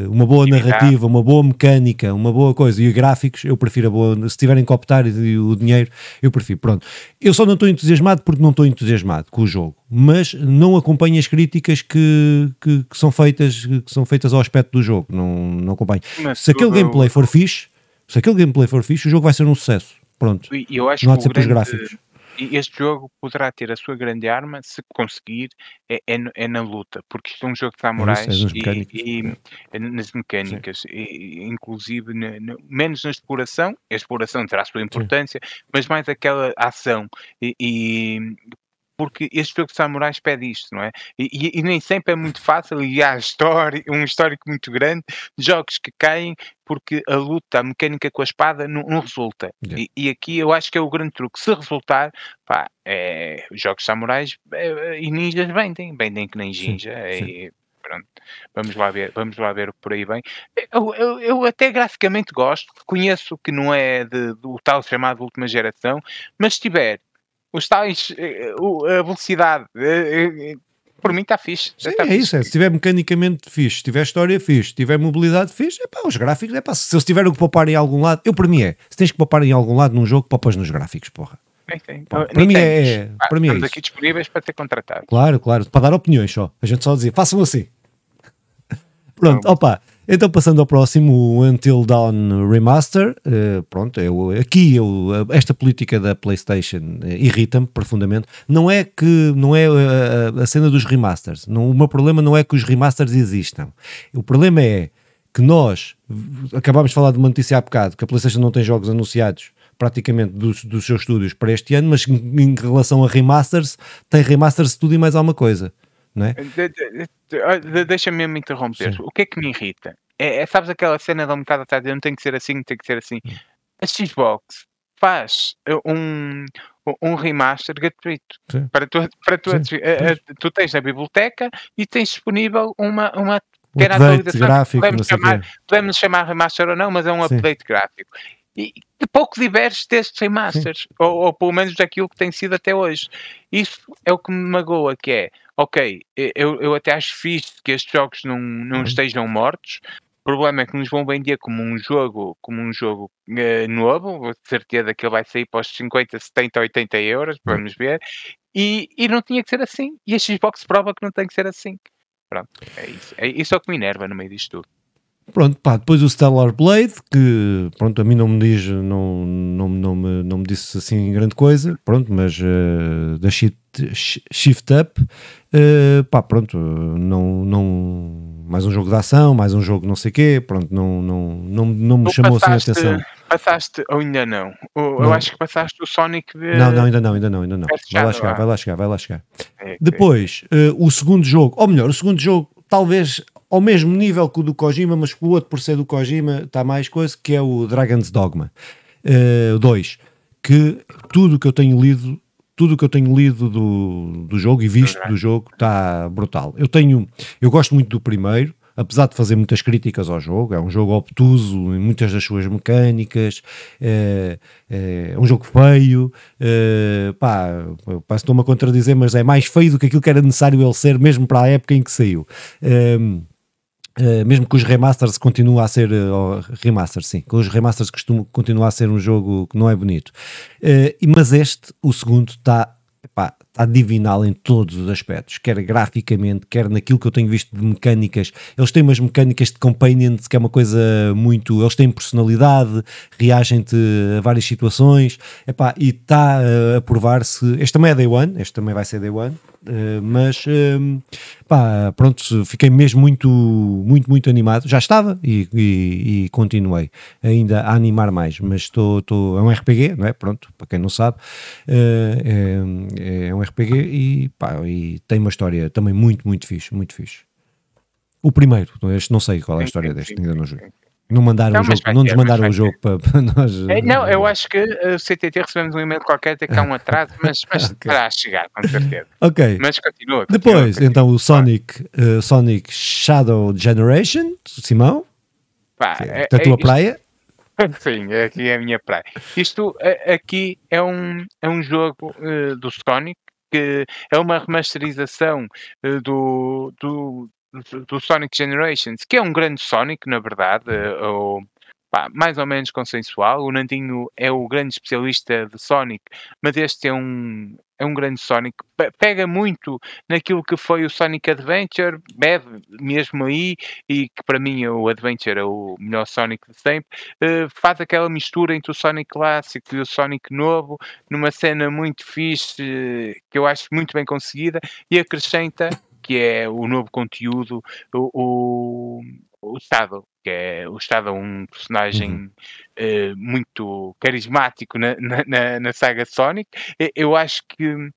uma boa narrativa, uma boa mecânica, uma boa coisa e gráficos, eu prefiro a boa. Se tiverem que optar e o dinheiro, eu prefiro. Pronto. Eu só não estou entusiasmado porque não estou entusiasmado com o jogo mas não acompanho as críticas que, que, que, são feitas que são feitas ao aspecto do jogo, não, não acompanho. Mas se aquele gameplay for fixe, se aquele gameplay for fixe, o jogo vai ser um sucesso. Pronto. Eu acho não há de ser grande, gráficos. Este jogo poderá ter a sua grande arma se conseguir é, é, é na luta, porque isto é um jogo de samurais é isso, é e, e, é nas mecânicas, e, inclusive na, na, menos na exploração, a exploração terá a sua importância, Sim. mas mais aquela ação e, porque este jogo de samurais pede isto, não é? E, e, e, nem sempre é muito fácil, e há história, um histórico muito grande de jogos que caem porque a luta, a mecânica com a espada não, não resulta. Yeah. E, e, aqui eu acho que é o grande truque. Se resultar, pá, é, os jogos samurais é, e ninjas vendem, vendem que nem ninja. E, pronto, vamos lá ver, vamos lá ver por aí vem. Eu, eu, eu até graficamente gosto, reconheço que não é de, do tal chamado última geração, mas se tiver os tais, eh, a velocidade, eh, eh, por mim está fixe. Sim, tá é fixe. isso, é. se tiver mecanicamente fixe, se tiver história fixe, se tiver mobilidade fixe, é pá, os gráficos, é pá, se eles tiveram que poupar em algum lado, eu para mim é, se tens que poupar em algum lado num jogo, poupas nos gráficos, porra. Sim, Pô, para, mim é, é, ah, para mim é Estamos aqui disponíveis para ser contratados. Claro, claro, para dar opiniões só, a gente só dizia, façam assim. Pronto, opa, então, passando ao próximo, o Until Dawn Remaster, uh, pronto, eu, aqui eu, esta política da PlayStation uh, irrita-me profundamente. Não é que não é uh, a cena dos remasters. Não, o meu problema não é que os remasters existam. O problema é que nós acabámos de falar de uma notícia há bocado que a PlayStation não tem jogos anunciados praticamente dos, dos seus estúdios para este ano, mas em relação a remasters, tem remasters tudo e mais alguma coisa. Não é? Deixa-me mesmo interromper. Sim. O que é que me irrita? É, é, sabes aquela cena de um bocado atrás, não tem que ser assim, tem que ser assim. Hum. A Xbox faz um, um remaster gratuito sim. para tu, para tu, a, tu tens na biblioteca e tens disponível uma, uma pequena atualização. Gráfico, podemos, chamar, podemos chamar remaster ou não, mas é um sim. update gráfico. E, pouco diverges destes remasters, ou, ou, pelo menos daquilo que tem sido até hoje. Isso é o que me magoa, que é ok, eu, eu até acho fixe que estes jogos não, não uhum. estejam mortos. O problema é que nos vão vender como um jogo, como um jogo uh, novo, ter certeza que ele vai sair para os 50, 70, 80 euros, vamos ver, e, e não tinha que ser assim. E a Xbox prova que não tem que ser assim. Pronto, é isso. É isso é que me enerva no meio disto tudo. Pronto, pá, depois o Stellar Blade, que pronto, a mim não me diz, não, não, não, me, não me disse assim grande coisa, pronto, mas uh, da Shift, shift Up, uh, pá, pronto, não, não, mais um jogo de ação, mais um jogo não sei quê, pronto, não, não, não, não me tu chamou passaste, assim a atenção. Passaste, ou ainda não? Ou, eu acho que passaste o Sonic. De... Não, não, ainda não, ainda não, ainda não. Vai lá chegar, vai lá chegar, vai lá chegar. É, Depois, uh, o segundo jogo, ou melhor, o segundo jogo talvez ao mesmo nível que o do Kojima, mas o outro por ser do Kojima está mais coisa, que é o Dragon's Dogma 2, uh, que tudo o que eu tenho lido tudo o que eu tenho lido do, do jogo e visto do jogo está brutal. Eu tenho, eu gosto muito do primeiro, apesar de fazer muitas críticas ao jogo, é um jogo obtuso em muitas das suas mecânicas, é, é, é um jogo feio, é, pá, estou-me a contradizer, mas é mais feio do que aquilo que era necessário ele ser, mesmo para a época em que saiu. É, Uh, mesmo que os remasters continua a ser uh, remasters, sim, com os remasters costuma, continua a ser um jogo que não é bonito. Uh, mas este, o segundo, está está divinal em todos os aspectos, quer graficamente, quer naquilo que eu tenho visto de mecânicas. Eles têm umas mecânicas de companions que é uma coisa muito. Eles têm personalidade, reagem-te a várias situações, epá, e está a provar-se. Este também é Day One, este também vai ser Day One. Uh, mas uh, pá, pronto, fiquei mesmo muito, muito, muito animado. Já estava e, e, e continuei ainda a animar mais. Mas estou, é um RPG, não é? Pronto, para quem não sabe, uh, é, é um e, pá, e tem uma história também muito, muito fixe, muito fixe. O primeiro, este não sei qual é a história deste, ainda não joguei. Não mandaram não, o jogo, não nos mandaram o jogo para, para, nós. É, não, eu acho que o uh, CTT recebemos um e-mail qualquer, tem cá um atraso, mas, mas okay. para chegar, com certeza. Ok. Mas continua. continua Depois, continua. então, o Sonic, uh, Sonic Shadow Generation, Simão, Pá, é, é, a tua é, praia. Sim, aqui é a minha praia. Isto aqui é um, é um jogo uh, do Sonic que é uma remasterização uh, do, do, do Sonic Generations, que é um grande Sonic, na verdade, uh, ou, pá, mais ou menos consensual. O Nandinho é o grande especialista de Sonic, mas este é um, é um grande Sonic. Pega muito naquilo que foi o Sonic Adventure, bebe mesmo aí, e que para mim o Adventure é o melhor Sonic de sempre. Uh, faz aquela mistura entre o Sonic clássico e o Sonic novo, numa cena muito fixe, que eu acho muito bem conseguida, e acrescenta que é o novo conteúdo, o, o, o Shadow, que é o Shadow, um personagem uhum. uh, muito carismático na, na, na, saga Sonic. Eu acho que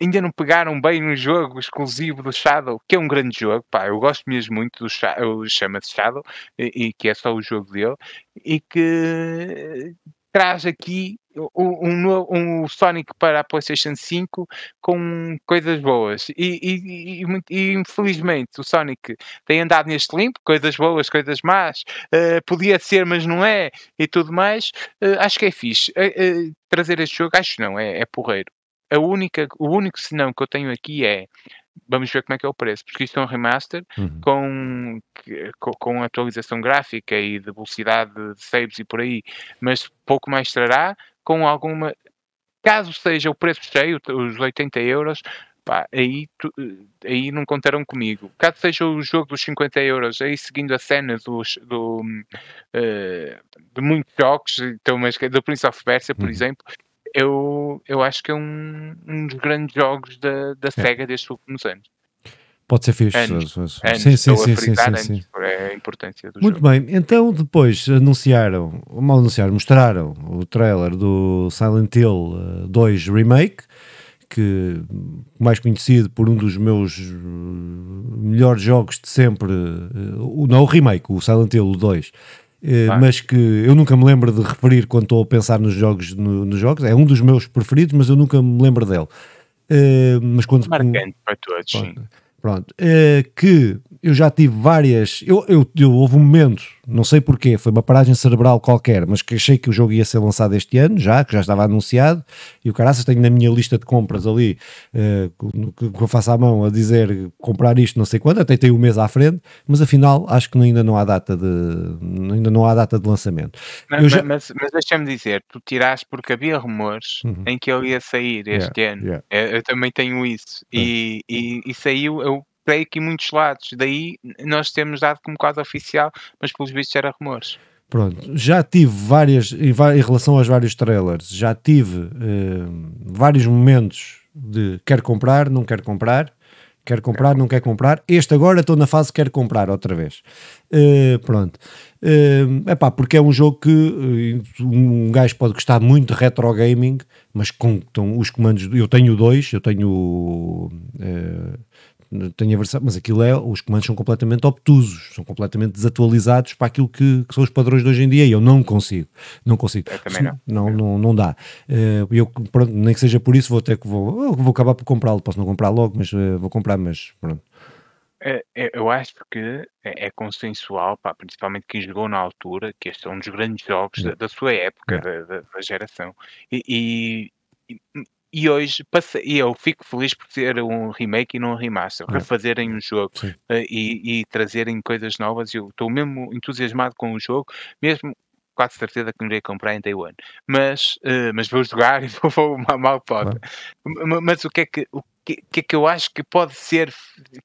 ainda não pegaram bem no jogo exclusivo do Shadow, que é um grande jogo, pá, eu gosto mesmo muito do Shadow, chama-se Shadow, e, e, que é só o jogo dele, e que traz aqui um, um, um, Sonic para a PlayStation 5 com coisas boas. E, e, e, e, infelizmente o Sonic tem andado neste limpo, coisas boas, coisas más, uh, podia ser, mas não é, e tudo mais. Uh, acho que é fixe. Uh, trazer este jogo, acho não, é, é porreiro. A única, o único senão que eu tenho aqui é vamos ver como é que é o preço, porque isto é um remaster uhum. com, com, com, atualização gráfica e de velocidade de saves e por aí, mas pouco mais trará, com alguma. Caso seja o preço cheio, os 80 euros, pá, aí, tu, aí não contarão comigo. Caso seja o jogo dos 50 euros, aí seguindo a cena dos, do, uh, de muitos jogos, então, mas, do Prince of Persia, por uhum. exemplo, eu, eu acho que é um, um dos grandes jogos da, da é. SEGA destes últimos anos. Pode ser fixe. Anos, anos, sim, sim, sim, sim, sim, sim. a importância do Muito jogo. bem, então depois anunciaram, mal anunciaram, mostraram o trailer do Silent Hill 2 eh, Remake, que mais conhecido por um dos meus eh, melhores jogos de sempre, uh, não o remake, o Silent Hill 2 ah. mas que eu nunca me lembro de referir quando estou a pensar nos jogos, no, nos jogos. É um dos meus preferidos, mas eu nunca me lembro dele. Uh, mas quando marcante para todos, sim. Pronto, uh, que eu já tive várias. Eu, eu, eu, houve um momento, não sei porquê, foi uma paragem cerebral qualquer, mas que achei que o jogo ia ser lançado este ano, já, que já estava anunciado, e o caraças tenho na minha lista de compras ali, uh, que, que eu faço à mão a dizer comprar isto, não sei quando, até tenho o um mês à frente, mas afinal acho que ainda não há data de, ainda não há data de lançamento. Mas, já... mas, mas deixa-me dizer, tu tiraste porque havia rumores uhum. em que ele ia sair este yeah, ano. Yeah. Eu, eu, também tenho isso, e, e, e saiu. Eu creio que em muitos lados. Daí nós temos dado como quase oficial, mas pelos vistos era rumores. Pronto, já tive várias, em, em relação aos vários trailers, já tive uh, vários momentos de quer comprar, não quer comprar, quer comprar, não quer comprar. Este agora estou na fase quer comprar outra vez. Uh, pronto. É uh, pá, porque é um jogo que uh, um gajo pode gostar muito de retro gaming, mas com então, os comandos. Eu tenho dois, eu tenho tenho a versão, mas aquilo é, os comandos são completamente obtusos, são completamente desatualizados para aquilo que, que são os padrões de hoje em dia e eu não consigo, não consigo. Eu também não. Não, não, não dá. Uh, eu, pronto, nem que seja por isso, vou ter que vou, vou acabar por comprá-lo, posso não comprar logo, mas uh, vou comprar, mas pronto. É, é, eu acho que é, é consensual, pá, principalmente quem jogou na altura, que este é um dos grandes jogos da, da sua época, da, da, da geração. E, e, e hoje passei, e eu fico feliz por ter um remake e não um remaster, refazerem um jogo uh, e, e trazerem coisas novas. Eu estou mesmo entusiasmado com o jogo, mesmo quase certeza que não irei comprar em Day One. Mas, uh, mas vou jogar e vou, vou mal, mal pode. Mas o que é que, o que, que é que eu acho que pode ser,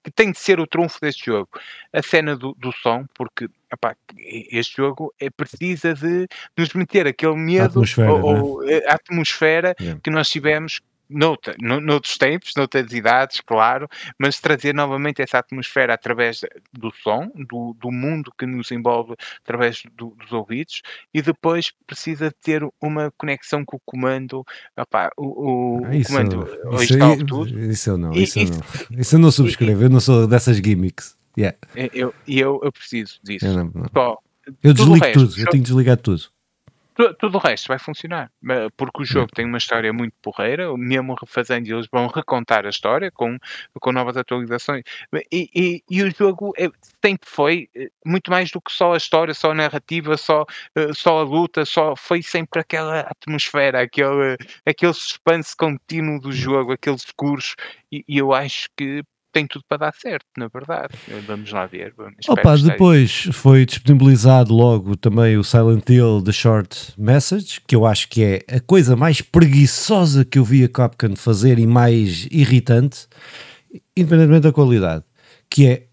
que tem de ser o trunfo deste jogo? A cena do, do som, porque epá, este jogo é, precisa de nos meter aquele medo, a atmosfera, ou, né? ou a atmosfera yeah. que nós tivemos noutra, noutros tempos, noutras idades, claro, mas trazer novamente essa atmosfera através do som, do, do mundo que nos envolve através do, dos ouvidos, e depois precisa ter uma conexão com o comando. Opá, o, o, ah, isso, comando isso, isso, tudo. Isso eu não, isso, e, isso, não. isso eu não subscrevo, eu não sou dessas gimmicks. Yeah. Eu, eu, eu preciso disso. Eu, não, não. Só, eu desligo tudo, resto, eu tenho que desligar tudo tudo o resto vai funcionar, porque o jogo tem uma história muito porreira, mesmo refazendo, eles vão recontar a história com, com novas atualizações. E, e, e o jogo é, sempre foi eh, muito mais do que só a história, só a narrativa, só, eh, só a luta, só foi sempre aquela atmosfera, aquele, aquele suspense contínuo do jogo, aqueles discursos, e, e eu acho que tem tudo para dar certo, na verdade. Vamos lá ver. Opa, depois foi disponibilizado logo também o Silent Hill The Short Message, que eu acho que é a coisa mais preguiçosa que eu vi a Capcom fazer e mais irritante, independentemente da qualidade, que é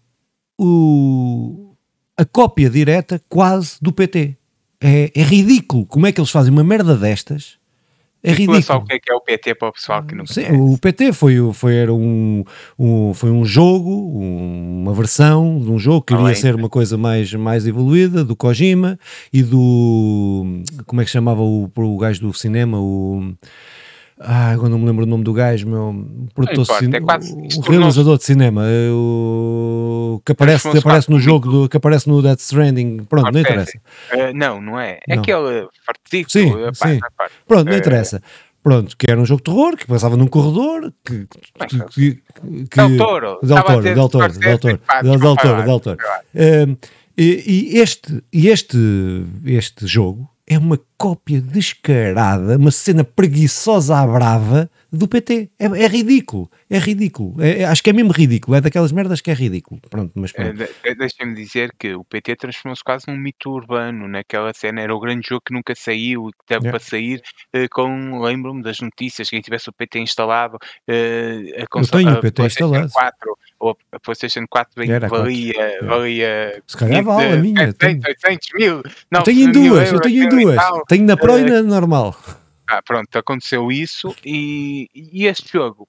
o, a cópia direta quase do PT. É, é ridículo como é que eles fazem uma merda destas é ridículo. só o que é, que é o PT para o pessoal que não Sim, conhece. O PT foi, foi, era um, um, foi um jogo, uma versão de um jogo que queria ser uma coisa mais, mais evoluída, do Kojima e do. Como é que chamava o, o gajo do cinema? O. Ah, agora não me lembro o nome do gajo, meu. Produtor importa, é quase, o realizador de cinema, eh, o que aparece, que aparece no jogo, do, que aparece no Death Stranding. Pronto, não interessa. Uh, não, não é. É não. aquele fartico. Sim, sim. Pronto, não eh, interessa. Pronto, que era um jogo de terror, que passava num corredor, que... que, que, que Del Toro. Del Toro, Del Toro, Del Toro, Del Toro, Del Toro. E este, este, este jogo é uma cópia descarada, uma cena preguiçosa à brava do PT. É, é ridículo, é ridículo. É, é, acho que é mesmo ridículo, é daquelas merdas que é ridículo. Pronto, mas pronto. É, Deixa-me dizer que o PT transformou-se quase num mito urbano naquela cena. Era o grande jogo que nunca saiu e que teve para sair. Eh, com, lembro-me das notícias, quem tivesse o PT instalado, eh, a, Eu tenho o PT instalado. 4, ou a PlayStation 4 bem, valia, é. valia. Se calhar vale a minha. 700, 800 mil. Não, eu tenho em duas, eu tenho em duas. Tenho na Pro e na normal. Ah, pronto, aconteceu isso e, e este jogo,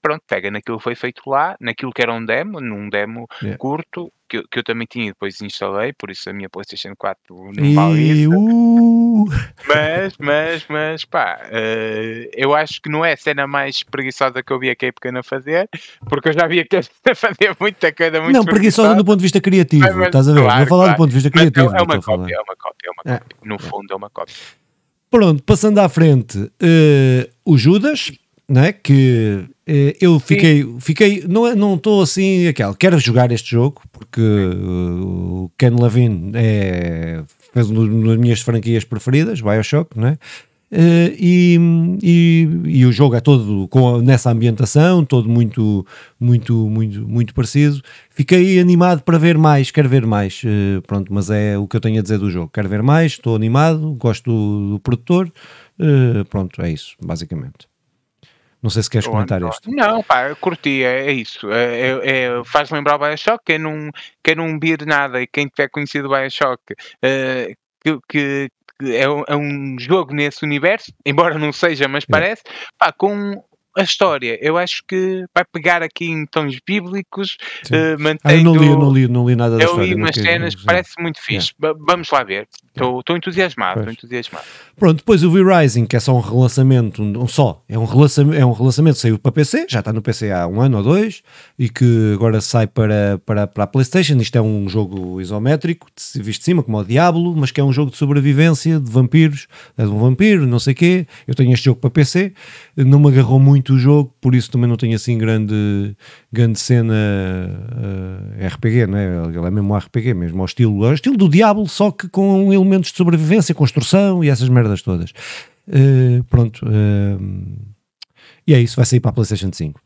pronto, pega naquilo que foi feito lá, naquilo que era um demo, num demo yeah. curto, que, que, eu também tinha e depois instalei, por isso a minha PlayStation 4 não vale isso. Uh... Mas, mas, mas, pá, uh, eu acho que não é a cena mais preguiçosa que eu vi a Capcom a fazer, porque eu já vi a Capcom a fazer muita coisa muito Não, preguiçosa do ponto de vista criativo, mas, estás a ver? Claro, Vou falar claro. do ponto de vista criativo. É, é, uma cópia, é uma cópia, é uma cópia. É. No fundo é uma cópia. Pronto, passando à frente, uh, o Judas, né, que uh, eu fiquei, fiquei não é, não estou assim aquela, quero jogar este jogo porque uh, o Ken Levine é, fez uma das minhas franquias preferidas, Bioshock, né? Uh, e, e, e, o jogo é todo com, nessa ambientação, todo muito, muito, muito, muito parecido. Fiquei animado para ver mais, quero ver mais. Uh, pronto, mas é o que eu tenho a dizer do jogo. Quero ver mais, estou animado, gosto do, do produtor. Uh, pronto, é isso, basicamente. Não sei se queres comentar isto. Não, pá, curti, é, é isso. É, é, é, faz lembrar o Bioshock, quem não, quem não vir nada e quem tiver conhecido o Bioshock, que, que, é um, é um jogo nesse universo, embora não seja, mas parece, pá, com a história, eu acho que vai pegar aqui em tons bíblicos, uh, Ah, eu mantendo. não li, eu não li, não li nada da Eu história. li não umas cenas, parece muito fixe. Va- Vamos lá ver. Estou entusiasmado, estou entusiasmado. Pronto, depois o V-Rising, que é só um relançamento, um, só, é um relançamento, é um relançamento que saiu para PC, já está no PC há um ano ou dois, e que agora sai para, para, para a Playstation. Isto é um jogo isométrico, visto de cima, como o Diablo, mas que é um jogo de sobrevivência, de vampiros, é de um vampiro, não sei o quê. Eu tenho este jogo para PC, não me agarrou muito o jogo, por isso também não tenho assim grande, grande cena eh, RPG, não é? Ele é mesmo RPG, mesmo ao estilo, ao estilo do Diablo, só que com elementos de sobrevivência, construção e essas merdas todas. Eh, pronto. eh, e é isso, vai sair para a PlayStation 5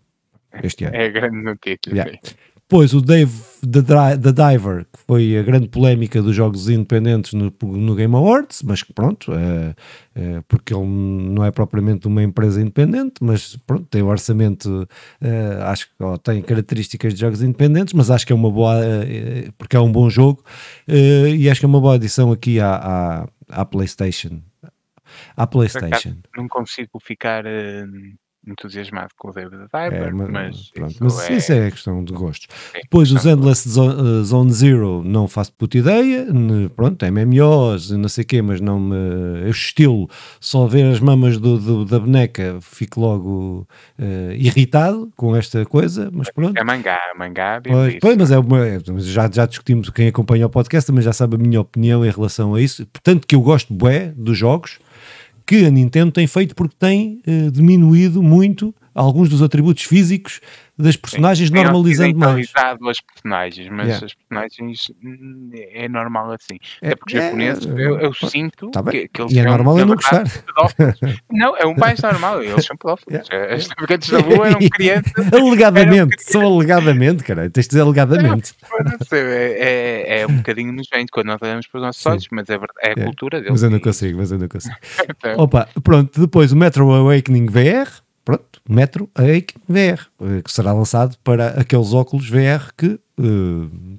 este ano. É grande notícia. Yeah. Depois o Dave the, the Diver, que foi a grande polémica dos jogos independentes no, no Game Awards, mas que pronto, eh, eh, porque ele não é propriamente uma empresa independente, mas pronto, tem um orçamento, eh, acho que ó, tem características de jogos independentes, mas acho que é uma boa, eh, porque é um bom jogo, eh, e acho que é uma boa adição aqui à, à, à PlayStation. À acaso, PlayStation. não consigo ficar eh, entusiasmado com o David Diver, É, mas, mas, pronto, isso mas é, isso é questão de gostos. sim, Depois os Endless Zo- eh, Zone Zero não faço puta ideia, pronto, MMOs, não sei o quê, mas não me. Eu estilo, só ver as mamas do, do- da boneca, fico logo eh, irritado com esta coisa, mas pronto. É mangá, mangá, bem Pois, pois, mas é uma, é- mas já, já discutimos, quem acompanha o podcast também já sabe a minha opinião em relação a isso. Portanto, que eu gosto bué dos jogos que a Nintendo tem feito porque tem eh, diminuído muito alguns dos atributos físicos das personagens, Tem normalizando mais. as personagens, mas Yeah. as personagens hum, é normal assim. É, Até porque os é, japoneses, é, eu, sinto tá bem. que, que eles E é são, normal eu não pedófilos. Não, é o mais normal, eles são pedófilos. As traficantes da rua eram crianças. alegadamente, são alegadamente, cara. Tens de dizer alegadamente. É, é, é um bocadinho nojento quando nós olhamos para os nossos Sim. olhos, mas é, verdade, é a É, cultura deles. Mas eu não consigo, mas eu não consigo. Então, Opa, pronto, depois o Metro Awakening VR, pronto, Metro VR, eh, que será lançado para aqueles óculos VR que eh,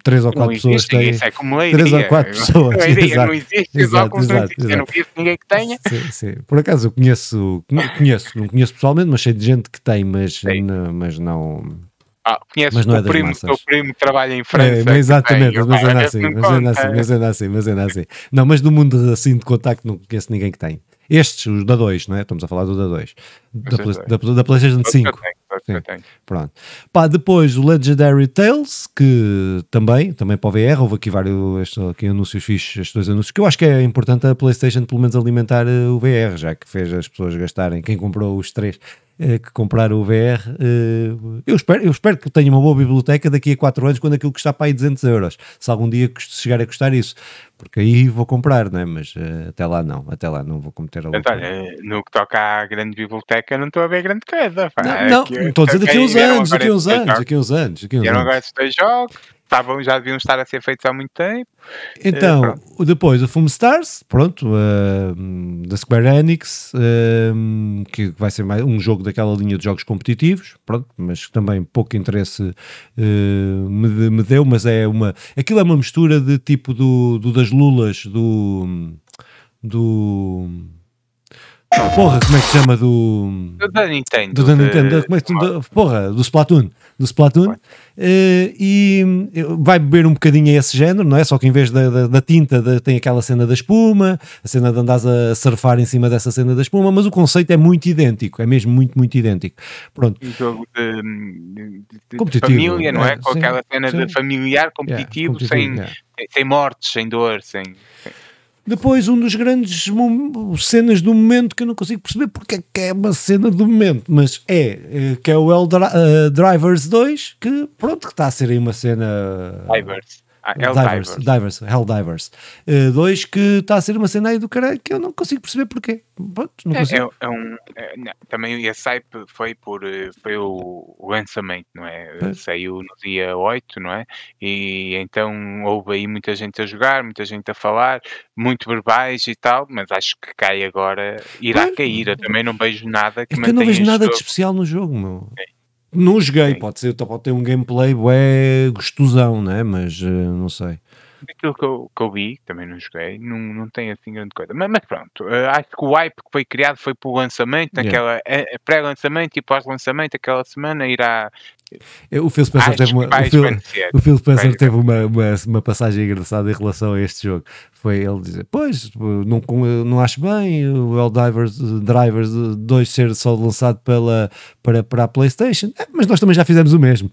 três ou não quatro pessoas têm. isso é como leiria. três ou quatro pessoas, Leiria, exato, não existe, os exato, óculos não exato, existem, eu não conheço ninguém que tenha. Sim, sim. Por acaso eu conheço, conhe- conheço, não conheço pessoalmente, mas sei de gente que tem, mas, não, mas não. Ah, conheço Mas não é o primo, massas. teu primo que trabalha em França. É, exatamente, tem, mas esse assim, não mas conta. assim, mas ainda assim, mas ainda assim. Não, mas do mundo assim de contacto não conheço ninguém que tem. Estes, os da 2, não é? Estamos a falar do da 2. Da, Play- da da, PlayStation Todos que eu 5. tenho, Sim. Pronto. Pá, depois o Legendary Tales, que também, também para o VR, houve aqui vários estes, aqui anúncios fixos, estes dois anúncios, que eu acho que é importante a PlayStation pelo menos alimentar eh, o VR, já que fez as pessoas gastarem, quem comprou os três, que compraram o VR. eh, eu, espero, eu espero que tenha uma boa biblioteca daqui a 4 anos, quando aquilo custar para aí 200 euros, se algum dia chegar a custar isso, porque aí vou comprar, não é? Mas eh, até lá não, até lá não vou cometer a olha, no que toca à grande biblioteca, não estou a ver grande pá. Não, não, Aqui- estou a dizer daqui a uns anos, daqui a uns anos, daqui a uns anos, Vieram agora dois jogos, estavam, já deviam estar a ser feitos há muito tempo. Então, o- depois o Foam Stars, pronto, uh, da Square Enix, uh, que vai ser mais um jogo daquela linha de jogos competitivos, pronto, mas que também pouco interesse uh, me, de- me deu, mas é uma. Aquilo é uma mistura de tipo do, do das Lulas, do. do. Porra, como é que se chama? Do. Do Da Nintendo. Do da de- Nintendo, como é que porra, do Splatoon, do Splatoon, eh, e eh, vai beber um bocadinho a esse género, não é? Só que em vez da, da, da tinta tem aquela cena da espuma, a cena de andares a surfar em cima dessa cena da espuma, mas o conceito é muito idêntico, é mesmo muito, muito idêntico. Pronto, Um jogo de, de- de Competitivo, família, não é? é, Com sim, aquela cena sim. de familiar, yeah, competitivo, competitivo, sem, yeah. sem mortes, sem dor, sem. Depois, um dos grandes cenas do momento que eu não consigo perceber porque é que é uma cena do momento, mas é eh, que é o Dri- eh, Drivers 2, que pronto, que está a ser aí uma cena. Divers. Ah, é Divers, Divers. Divers, Hell Divers. 2 que está a ser uma cena aí do caralho que eu não consigo perceber porquê. Pronto, não É, consigo. é- é um, é, não, também esse hype foi por eh, foi o, lançamento, não é? Pois. Saiu no dia 8, não é? E então houve aí muita gente a jogar, muita gente a falar, muito verbais e tal, mas acho que cai agora, irá cair. Eu também não vejo nada que É que eu não vejo nada de especial no jogo, meu. Não joguei, Sim. pode ser, pode ter um gameplay bué gostosão, né? mas eh, não sei. Daquilo que eu, que eu vi, também não joguei, não, não tem assim grande coisa. Mas, mas pronto, uh, acho que o hype que foi criado foi para o lançamento, naquela yeah. pré-lançamento e pós-lançamento, aquela semana irá. O Phil Spencer teve uma, o Phil, o Phil Spencer teve uma, uma, uma, passagem engraçada em relação a este jogo. Foi ele dizer: Pois, não, não acho bem o Helldivers Drivers 2 ser só lançado pela, para, para a PlayStation, é, mas nós também já fizemos o mesmo.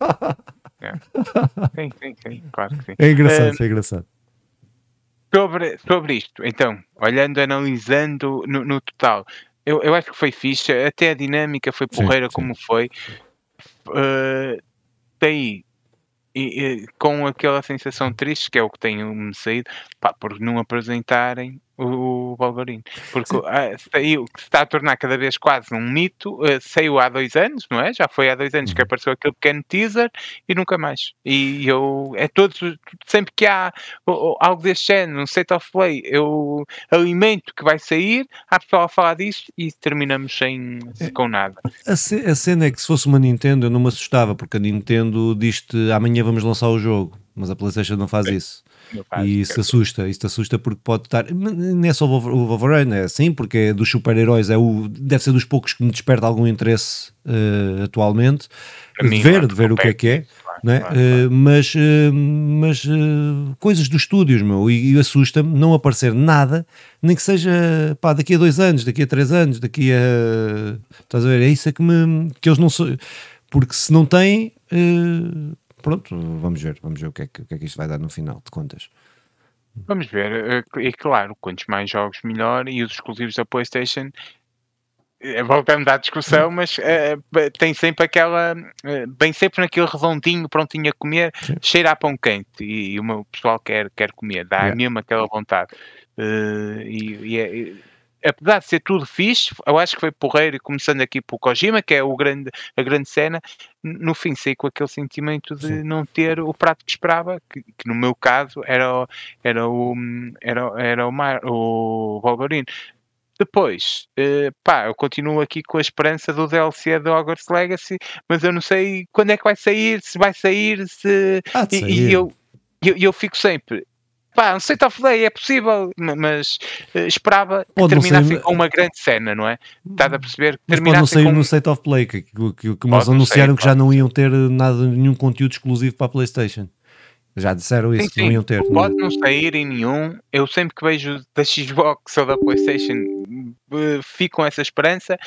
É. Sim, sim, sim, claro que sim. É engraçado, é engraçado. Sobre, sobre isto, então, olhando, analisando no, no total, eu, eu acho que foi fixe, até a dinâmica foi porreira sim, como sim. foi. Uh, daí, e, e, com aquela sensação triste, que é o que tenho-me saído, pá, por não apresentarem o, Wolverine. Porque uh, saiu, se está a tornar cada vez quase um mito, uh, saiu há dois anos, não é? Já foi há dois anos que uhum. apareceu aquele pequeno teaser e nunca mais. E eu, é todos, sempre que há algo deste género, um set of play, eu alimento que vai sair, há pessoal a falar disso e terminamos sem, é, com nada. A, a cena é que se fosse uma Nintendo eu não me assustava, porque a Nintendo diz-te amanhã vamos lançar o jogo, mas a PlayStation não faz é. isso e isso assusta, isso assusta porque pode estar. Não é só o Wolverine, é assim, porque é dos super-heróis, é o, deve ser dos poucos que me desperta algum interesse uh, atualmente. De ver, de ver o que é que é. Né? Uh, mas uh, mas uh, coisas dos estúdios, meu, e, e assusta-me não aparecer nada, nem que seja pá, daqui a dois anos, daqui a três anos, daqui a. Estás a ver? É isso é que, me, que eles não. Porque se não têm pronto, vamos ver, vamos ver o que, é que, o que é que isto vai dar no final de contas. Vamos ver, e eh, claro, quantos mais jogos melhor e os exclusivos da PlayStation eh, voltamos à discussão, mas uh, tem sempre aquela, uh, bem sempre naquele redondinho, prontinho a comer, Sim. cheira a pão quente e, e, o pessoal quer, quer comer, dá yeah. mesmo aquela vontade. Uh, e, e, é, apesar de ser tudo fixe, eu acho que foi porreiro, começando aqui por Kojima, que é o grande, a grande cena, no fim saí com aquele sentimento de Sim. não ter o prato que esperava, que, que, no meu caso era, o, era, o, era, era o, Mar, o Wolverine. Depois, uh, pá, eu continuo aqui com a esperança do DLC do Hogwarts Legacy, mas eu não sei quando é que vai sair, se vai sair, se. Ah, e, e eu, eu, eu fico sempre, pá, um state of play é possível, mas uh, esperava que pode terminasse com uma grande cena, não é? Estás a perceber? Que mas pode não sair com... no state of play, que, que, que, que eles anunciaram que já não iam ter nada, nenhum conteúdo exclusivo para a Playstation. Já disseram isso, sim, sim. não iam ter. Pode não sair em nenhum. Eu sempre que vejo da Xbox ou da Playstation uh, fico com essa esperança.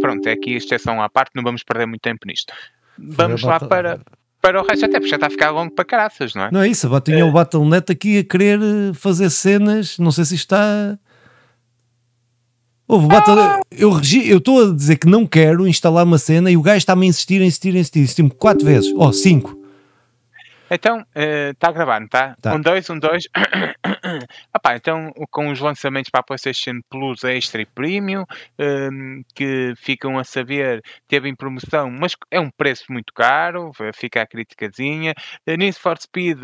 Pronto, é aqui a exceção à parte, não vamos perder muito tempo nisto. Vamos lá para para o resto, até porque já está a ficar longo para caraças, não é? Não é isso, tinha é. o Battle.net aqui a querer eh, fazer cenas, não sei se está... Houve, Battle... ah! eu estou a dizer que não quero instalar uma cena e o gajo está-me a insistir, a insistir, a insistir, insistir quatro vezes, ou oh, cinco. Então, está uh, a gravar, não está? Tá. Um, dois, um, dois. ah, então, com os lançamentos para a PlayStation Plus Extra e Premium, um, que ficam a saber, teve em promoção, mas é um preço muito caro, fica a criticazinha. Uh, Need for Speed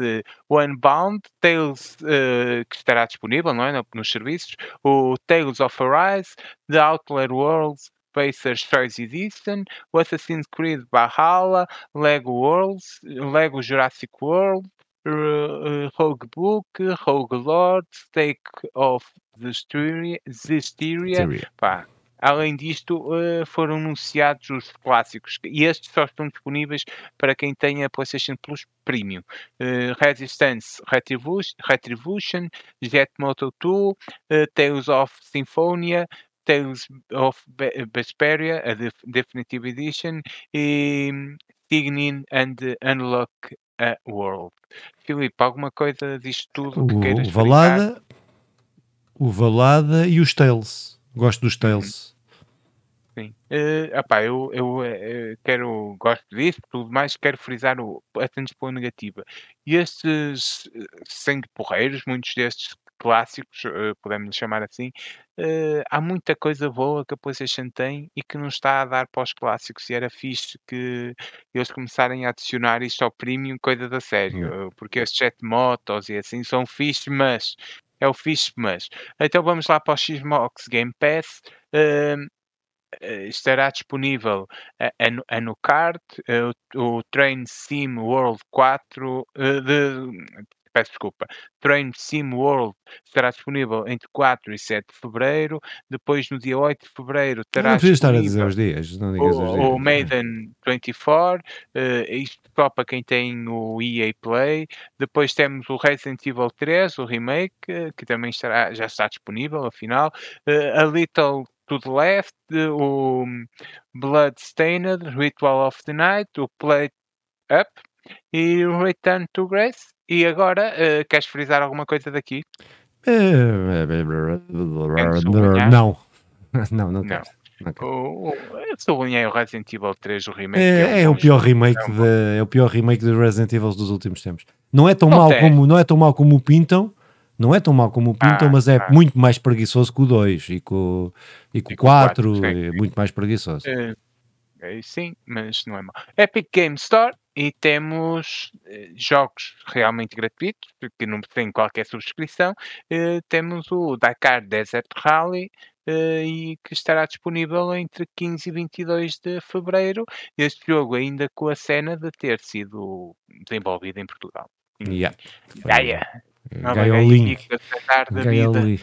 Unbound, Tales, uh, que estará disponível não é? nos serviços, o Tales of Arise, The Outlaw Worlds, Spacer's Choice Edition, o Assassin's Creed Valhalla, Lego Worlds, Lego Jurassic World, uh, Rogue Book, Rogue Lord, Stake of the Styria, pá. Além disto, uh, foram anunciados os clássicos, e estes só estão disponíveis para quem tem a PlayStation Plus Premium. Resistance Retribution, Jet Moto 2, uh, Tales of Symphonia, Tales of Vesperia, a Definitive Edition, e Sign and Unlock a World. Filipe, alguma coisa disto tudo que queiras o Valada, o Valada e os Tales. Gosto dos Tales. Sim. Uh, opá, eu, eu, eu, quero, gosto disso, tudo mais, quero frisar o, apenas pela negativa. E estes sangue porreiros, muitos destes clássicos, uh, podemos chamar assim, uh, há muita coisa boa que a PlayStation tem e que não está a dar para os clássicos. E era fixe que eles começarem a adicionar isto ao premium, coisa da sério, uh, porque estes jet motos e assim são fixe, mas é o fixe, mas. Então vamos lá para o Xbox Game Pass. Uh, estará disponível a, a, a no kart, o, o Train Sim World 4, de, peço desculpa, Train Sim World estará disponível entre 4 e 7 de fevereiro. Depois, no dia 8 de fevereiro, Não terá precisa estar a dizer os dias, não digas os o, dias. o Maiden 24, eh, isto só para quem tem o EA Play. Depois temos o Resident Evil 3, o remake, eh, que também estará, já está disponível, afinal. Eh, a Little to the Left, o Bloodstained, Ritual of the Night, o Play Up e Return to Grace. E agora, eh, queres frisar alguma coisa daqui? Eh? Não. Não, não quero. Quero. O, o, eu sublinhei o Resident Evil 3, o remake. É, é um o pior remake É de, é o pior remake de Resident Evil dos últimos tempos. Não é tão Não mau tem. como não é tão mau como o pintam, não é tão mau como o pintam, Ah, mas é ah. muito mais preguiçoso que o 2 e com, e com o com o quatro, 4, sim, é muito mais preguiçoso. Eh, sim, mas não é mau. Epic Game Store e temos eh, jogos realmente gratuitos, que não têm qualquer subscrição. Eh, temos o Dakar Desert Rally eh, e que estará disponível entre 15 e 22 de fevereiro. Este jogo ainda com a cena de ter sido desenvolvido em Portugal. Yeah. Gaia, Gaiolim. Gaia, Qatar da vida. Gaiolim.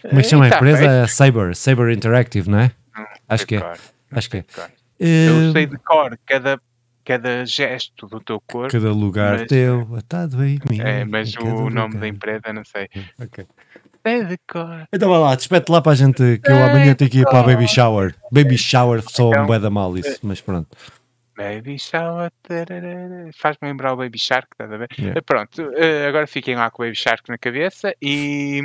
Como é que chama a tá empresa? Saber, Saber Interactive, não é? Não Acho que é. Acho que é. Eu Eh, sei de cor cada, cada gesto do teu corpo, Cada lugar mas- teu, atado em mim. é, mas o nome da lugar. empresa não sei. Ok. Sei de cor. Então vai lá, despete lá para a gente que eu amanhã tenho que ir para a Baby Shower. Baby Shower só Então, um bué da mal isso, mas pronto. Baby Shower. Faz-me lembrar o Baby Shark, estás a ver? Yeah. Eh, Pronto, eh, agora fiquem lá com o Baby Shark na cabeça e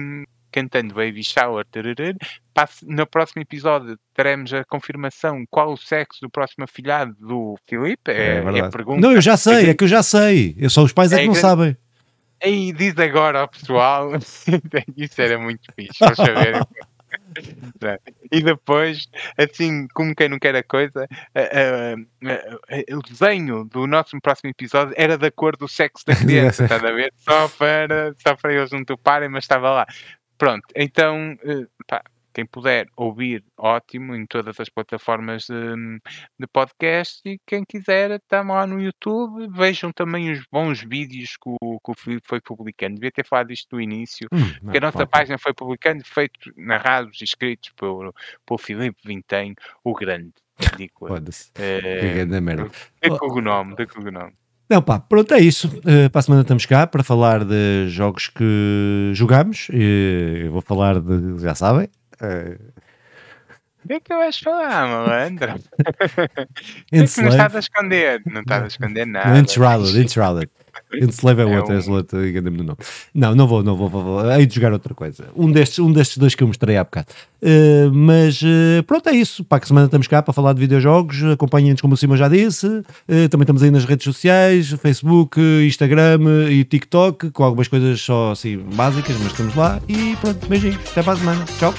cantando Baby Shower. tararara. Passe- No próximo episódio teremos a confirmação qual o sexo do próximo afilhado do Filipe. É, é a verdade. pergunta. Não, eu já sei, é que eu já sei. Eu só os pais é que É não sabem. Ei, diz agora ao pessoal. Isso era muito fixe, para saberem. E depois, assim, como quem não quer a coisa, a- a- a- o desenho do nosso próximo episódio era da cor do sexo da criança, estás a ver? Só para, só para eles não toparem, mas estava lá. Pronto, então, eh, pá, quem puder ouvir, ótimo, em todas as plataformas de, de podcast e quem quiser, estamos lá no YouTube. Vejam também os bons vídeos que o, que o Filipe foi publicando. Devia ter falado isto no início, Hum, porque a não, nossa ok. página foi publicando, feitos, narrados e escritos por, por Filipe Vintém, o grande. Eu. Foda-se. Eh, Que grande merda. de cognome, de cognome. Não, pá, pronto, é isso. Eh, para a semana estamos cá para falar de jogos que jogamos. E eu vou falar de, já sabem. eh, O que é que eu vais falar, malandro? O que é que não estás a esconder? Não estás a esconder nada. Enshrouded, Enshrouded. Enslave é É outro, é um- outro, engana-me no nome. Não, não vou, não vou, vou, vou. Hei de jogar outra coisa. Um destes, um destes dois que eu mostrei há bocado. Eh, mas eh, pronto, é isso. Para a semana estamos cá para falar de videojogos. Acompanhem-nos, como o Simão já disse. Eh, também estamos aí nas redes sociais: Facebook, Instagram e TikTok, com algumas coisas só assim básicas, mas estamos lá. E pronto, beijinhos. Até para a semana. Tchau.